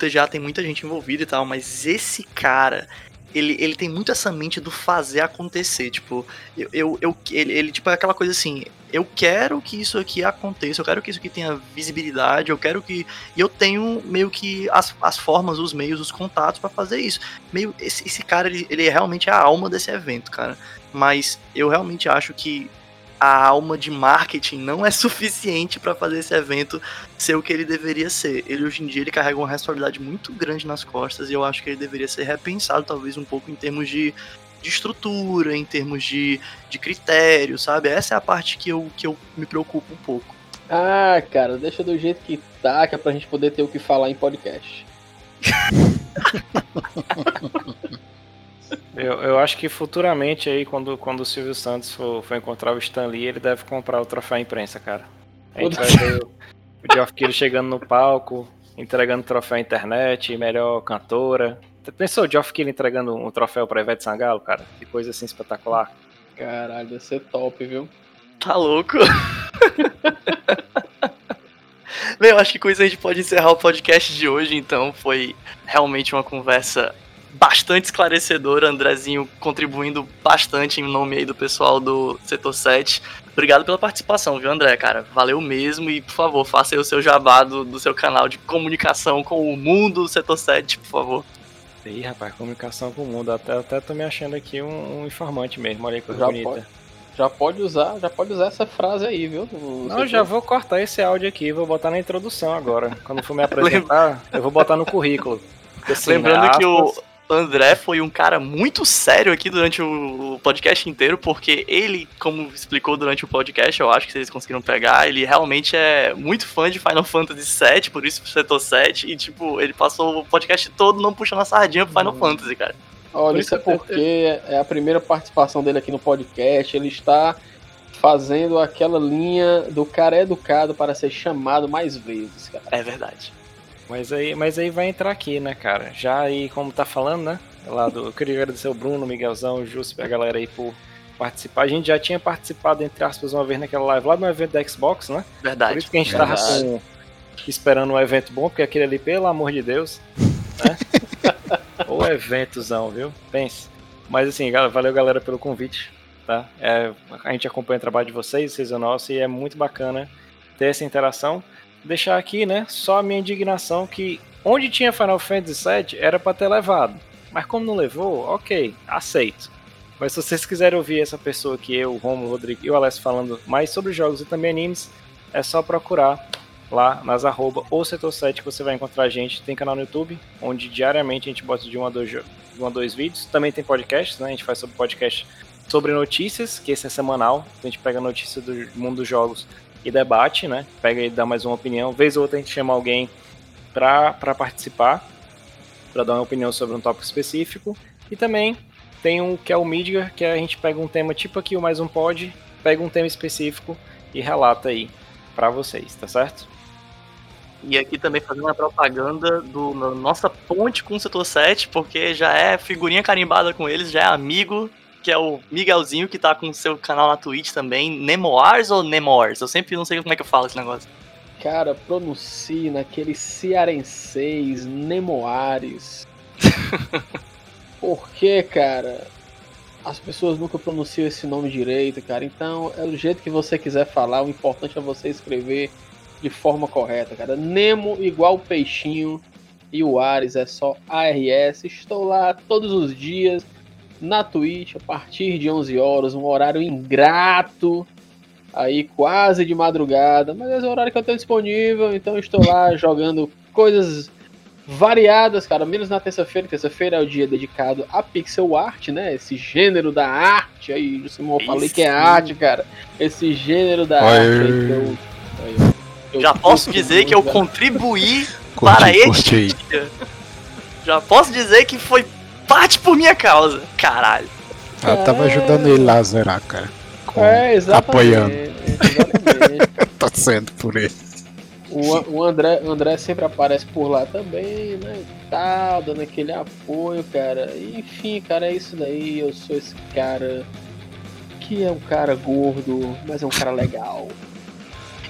A: já tem muita gente envolvida e tal, mas esse cara, ele, ele tem muito essa mente do fazer acontecer. Tipo, eu, eu, eu ele, ele, tipo, é aquela coisa assim, eu quero que isso aqui aconteça, eu quero que isso aqui tenha visibilidade, eu quero que. E eu tenho meio que as, as formas, os meios, os contatos para fazer isso. Meio, esse, esse cara, ele, ele realmente é a alma desse evento, cara. Mas eu realmente acho que a alma de marketing não é suficiente para fazer esse evento ser o que ele deveria ser. Ele hoje em dia ele carrega uma responsabilidade muito grande nas costas e eu acho que ele deveria ser repensado talvez um pouco em termos de, de estrutura, em termos de, de critério, sabe? Essa é a parte que eu, que eu me preocupo um pouco.
C: Ah, cara, deixa do jeito que tá, que é pra gente poder ter o que falar em podcast.
B: Eu, eu acho que futuramente aí, quando, quando o Silvio Santos for, for encontrar o Stan Lee, ele deve comprar o troféu imprensa, cara. A gente vai ver o, o Geoff Keighley chegando no palco, entregando troféu à internet, melhor cantora. Pensou o Geoff Keighley entregando um troféu pra Ivete Sangalo, cara? Que coisa assim espetacular.
C: Caralho, deve ser top, viu?
A: Tá louco? Bem, eu acho que com isso a gente pode encerrar o podcast de hoje, então foi realmente uma conversa bastante esclarecedor, Andrezinho contribuindo bastante em nome aí do pessoal do Setor 7. Obrigado pela participação, viu, André, cara? Valeu mesmo e, por favor, faça aí o seu jabá do, do seu canal de comunicação com o mundo do Setor 7, por favor.
B: Ih, rapaz, comunicação com o mundo. Até, até tô me achando aqui um, um informante mesmo, olha que coisa bonita. Pode.
C: Já pode usar, já pode usar essa frase aí, viu?
B: Não, já vou cortar esse áudio aqui, vou botar na introdução agora. Quando for me apresentar, eu vou botar no currículo.
A: Assim, Lembrando aspas, que o André foi um cara muito sério aqui durante o podcast inteiro, porque ele, como explicou durante o podcast, eu acho que vocês conseguiram pegar, ele realmente é muito fã de Final Fantasy VII, por isso setor 7, e tipo, ele passou o podcast todo não puxando a sardinha pro Final hum. Fantasy, cara.
C: Olha, por isso é porque é a primeira participação dele aqui no podcast, ele está fazendo aquela linha do cara educado para ser chamado mais vezes, cara.
A: É verdade.
B: Mas aí, mas aí vai entrar aqui, né, cara? Já aí, como tá falando, né? Lá do, eu queria agradecer o Bruno, o Miguelzão, o Justo, a galera aí por participar. A gente já tinha participado, entre aspas, uma vez naquela live lá no evento da Xbox, né?
A: Verdade.
B: Por isso que a gente Verdade. tava com, esperando um evento bom, porque aquele ali, pelo amor de Deus, né? o eventozão, viu? Pense. Mas assim, valeu galera pelo convite, tá? É, a gente acompanha o trabalho de vocês, vocês é nosso, e é muito bacana ter essa interação deixar aqui, né, só a minha indignação que onde tinha Final Fantasy VII era para ter levado. Mas como não levou, ok, aceito. Mas se vocês quiserem ouvir essa pessoa que eu, Romo, Rodrigo e o Alessio falando mais sobre jogos e também animes, é só procurar lá nas arroba ou setor 7 que você vai encontrar a gente. Tem canal no YouTube, onde diariamente a gente bota de um a dois, um a dois vídeos. Também tem podcasts, né? A gente faz sobre podcast sobre notícias, que esse é semanal. A gente pega notícias do mundo dos jogos e debate, né? Pega e dá mais uma opinião. Vez ou outra a gente chama alguém para participar, para dar uma opinião sobre um tópico específico. E também tem um que é o Midgar, que a gente pega um tema tipo aqui, o Mais Um Pod, pega um tema específico e relata aí para vocês, tá certo?
A: E aqui também fazendo a propaganda do nossa ponte com o Setor 7, porque já é figurinha carimbada com eles, já é amigo que é o Miguelzinho, que tá com seu canal na Twitch também. Nemoars ou Nemors? Eu sempre não sei como é que eu falo esse negócio.
C: Cara, pronuncie naquele cearenseis, Nemoares. Por que, cara? As pessoas nunca pronunciam esse nome direito, cara. Então, é do jeito que você quiser falar, o importante é você escrever de forma correta, cara. Nemo igual peixinho e o Ares é só ARS. Estou lá todos os dias na Twitch a partir de 11 horas, um horário ingrato, aí quase de madrugada, mas é o horário que eu tenho disponível, então estou lá jogando coisas variadas, cara, menos na terça-feira, terça-feira é o dia dedicado a pixel art, né, esse gênero da arte, aí, eu falei que é arte, cara, esse gênero da arte aí que eu,
A: aí, eu Já posso dizer que eu contribuí para este dia. Já posso dizer que foi parte por minha causa. Caralho.
D: Ela é... tava ajudando ele lá a zerar, cara.
C: Com... É, exatamente.
D: Apoiando. tá sendo por ele.
C: O, o André, André sempre aparece por lá também, né? Tal, dando aquele apoio, cara. Enfim, cara, é isso daí. Eu sou esse cara que é um cara gordo, mas é um cara legal.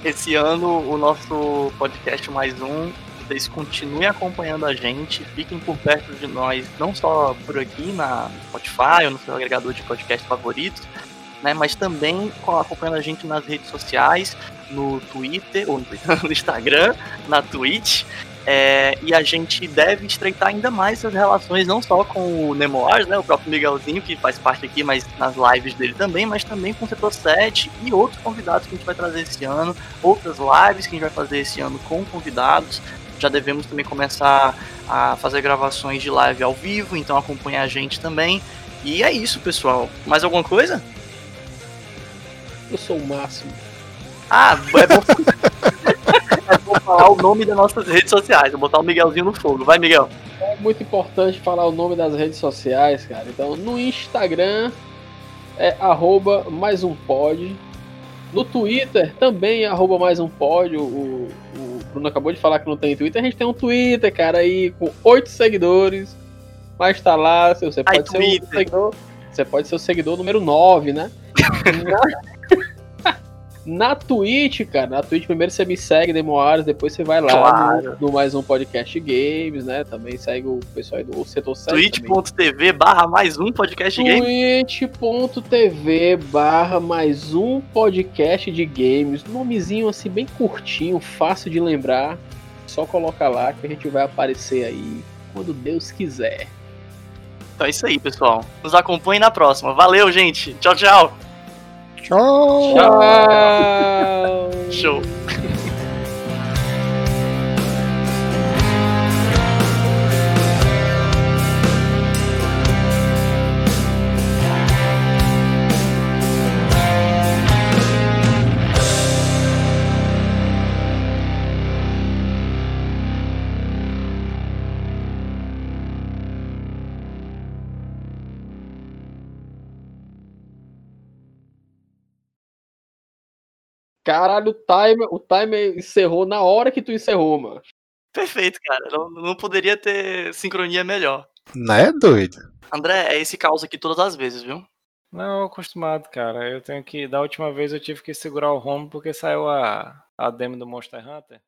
A: Esse ano, o nosso podcast mais um vocês continuem acompanhando a gente, fiquem por perto de nós, não só por aqui na Spotify ou no seu agregador de podcast favorito, né, mas também acompanhando a gente nas redes sociais, no Twitter, ou no Instagram, na Twitch. É, e a gente deve estreitar ainda mais essas relações, não só com o Nemoars, né, o próprio Miguelzinho, que faz parte aqui, mas nas lives dele também, mas também com o Setor 7 e outros convidados que a gente vai trazer esse ano, outras lives que a gente vai fazer esse ano com convidados já devemos também começar a fazer gravações de live ao vivo, então acompanhe a gente também. E é isso, pessoal. Mais alguma coisa?
C: Eu sou o máximo.
A: Ah, é bom, é bom falar o nome das nossas redes sociais. Vou botar o Miguelzinho no fogo. Vai, Miguel.
C: É muito importante falar o nome das redes sociais, cara. Então, no Instagram é arroba mais um pod. No Twitter também é arroba mais um pod. O, o Bruno acabou de falar que não tem Twitter. A gente tem um Twitter, cara, aí com oito seguidores. Mas tá lá, você pode Ai, ser Twitter. o seguidor. Você pode ser o seguidor número 9, né? Na Twitch, cara, na Twitch primeiro você me segue, Demoares, depois você vai lá claro. no, no, mais um podcast games, né? Também segue o pessoal aí do setor 7.
A: Twitch.tv barra mais um podcast
C: games. Twitch.tv barra mais um podcast de games. Nomezinho assim bem curtinho, fácil de lembrar. Só coloca lá que a gente vai aparecer aí quando Deus quiser.
A: Então é isso aí, pessoal. Nos acompanhe na próxima. Valeu, gente. Tchau, tchau.
D: Tchau!
C: Tchau!
A: Show.
C: Caralho, o timer, o timer encerrou na hora que tu encerrou, mano.
A: Perfeito, cara. Não, não poderia ter sincronia melhor.
D: Né, doido?
A: André, é esse caos aqui todas as vezes, viu?
B: Não, acostumado, cara. Eu tenho que. Da última vez eu tive que segurar o home porque saiu a, a demo do Monster Hunter.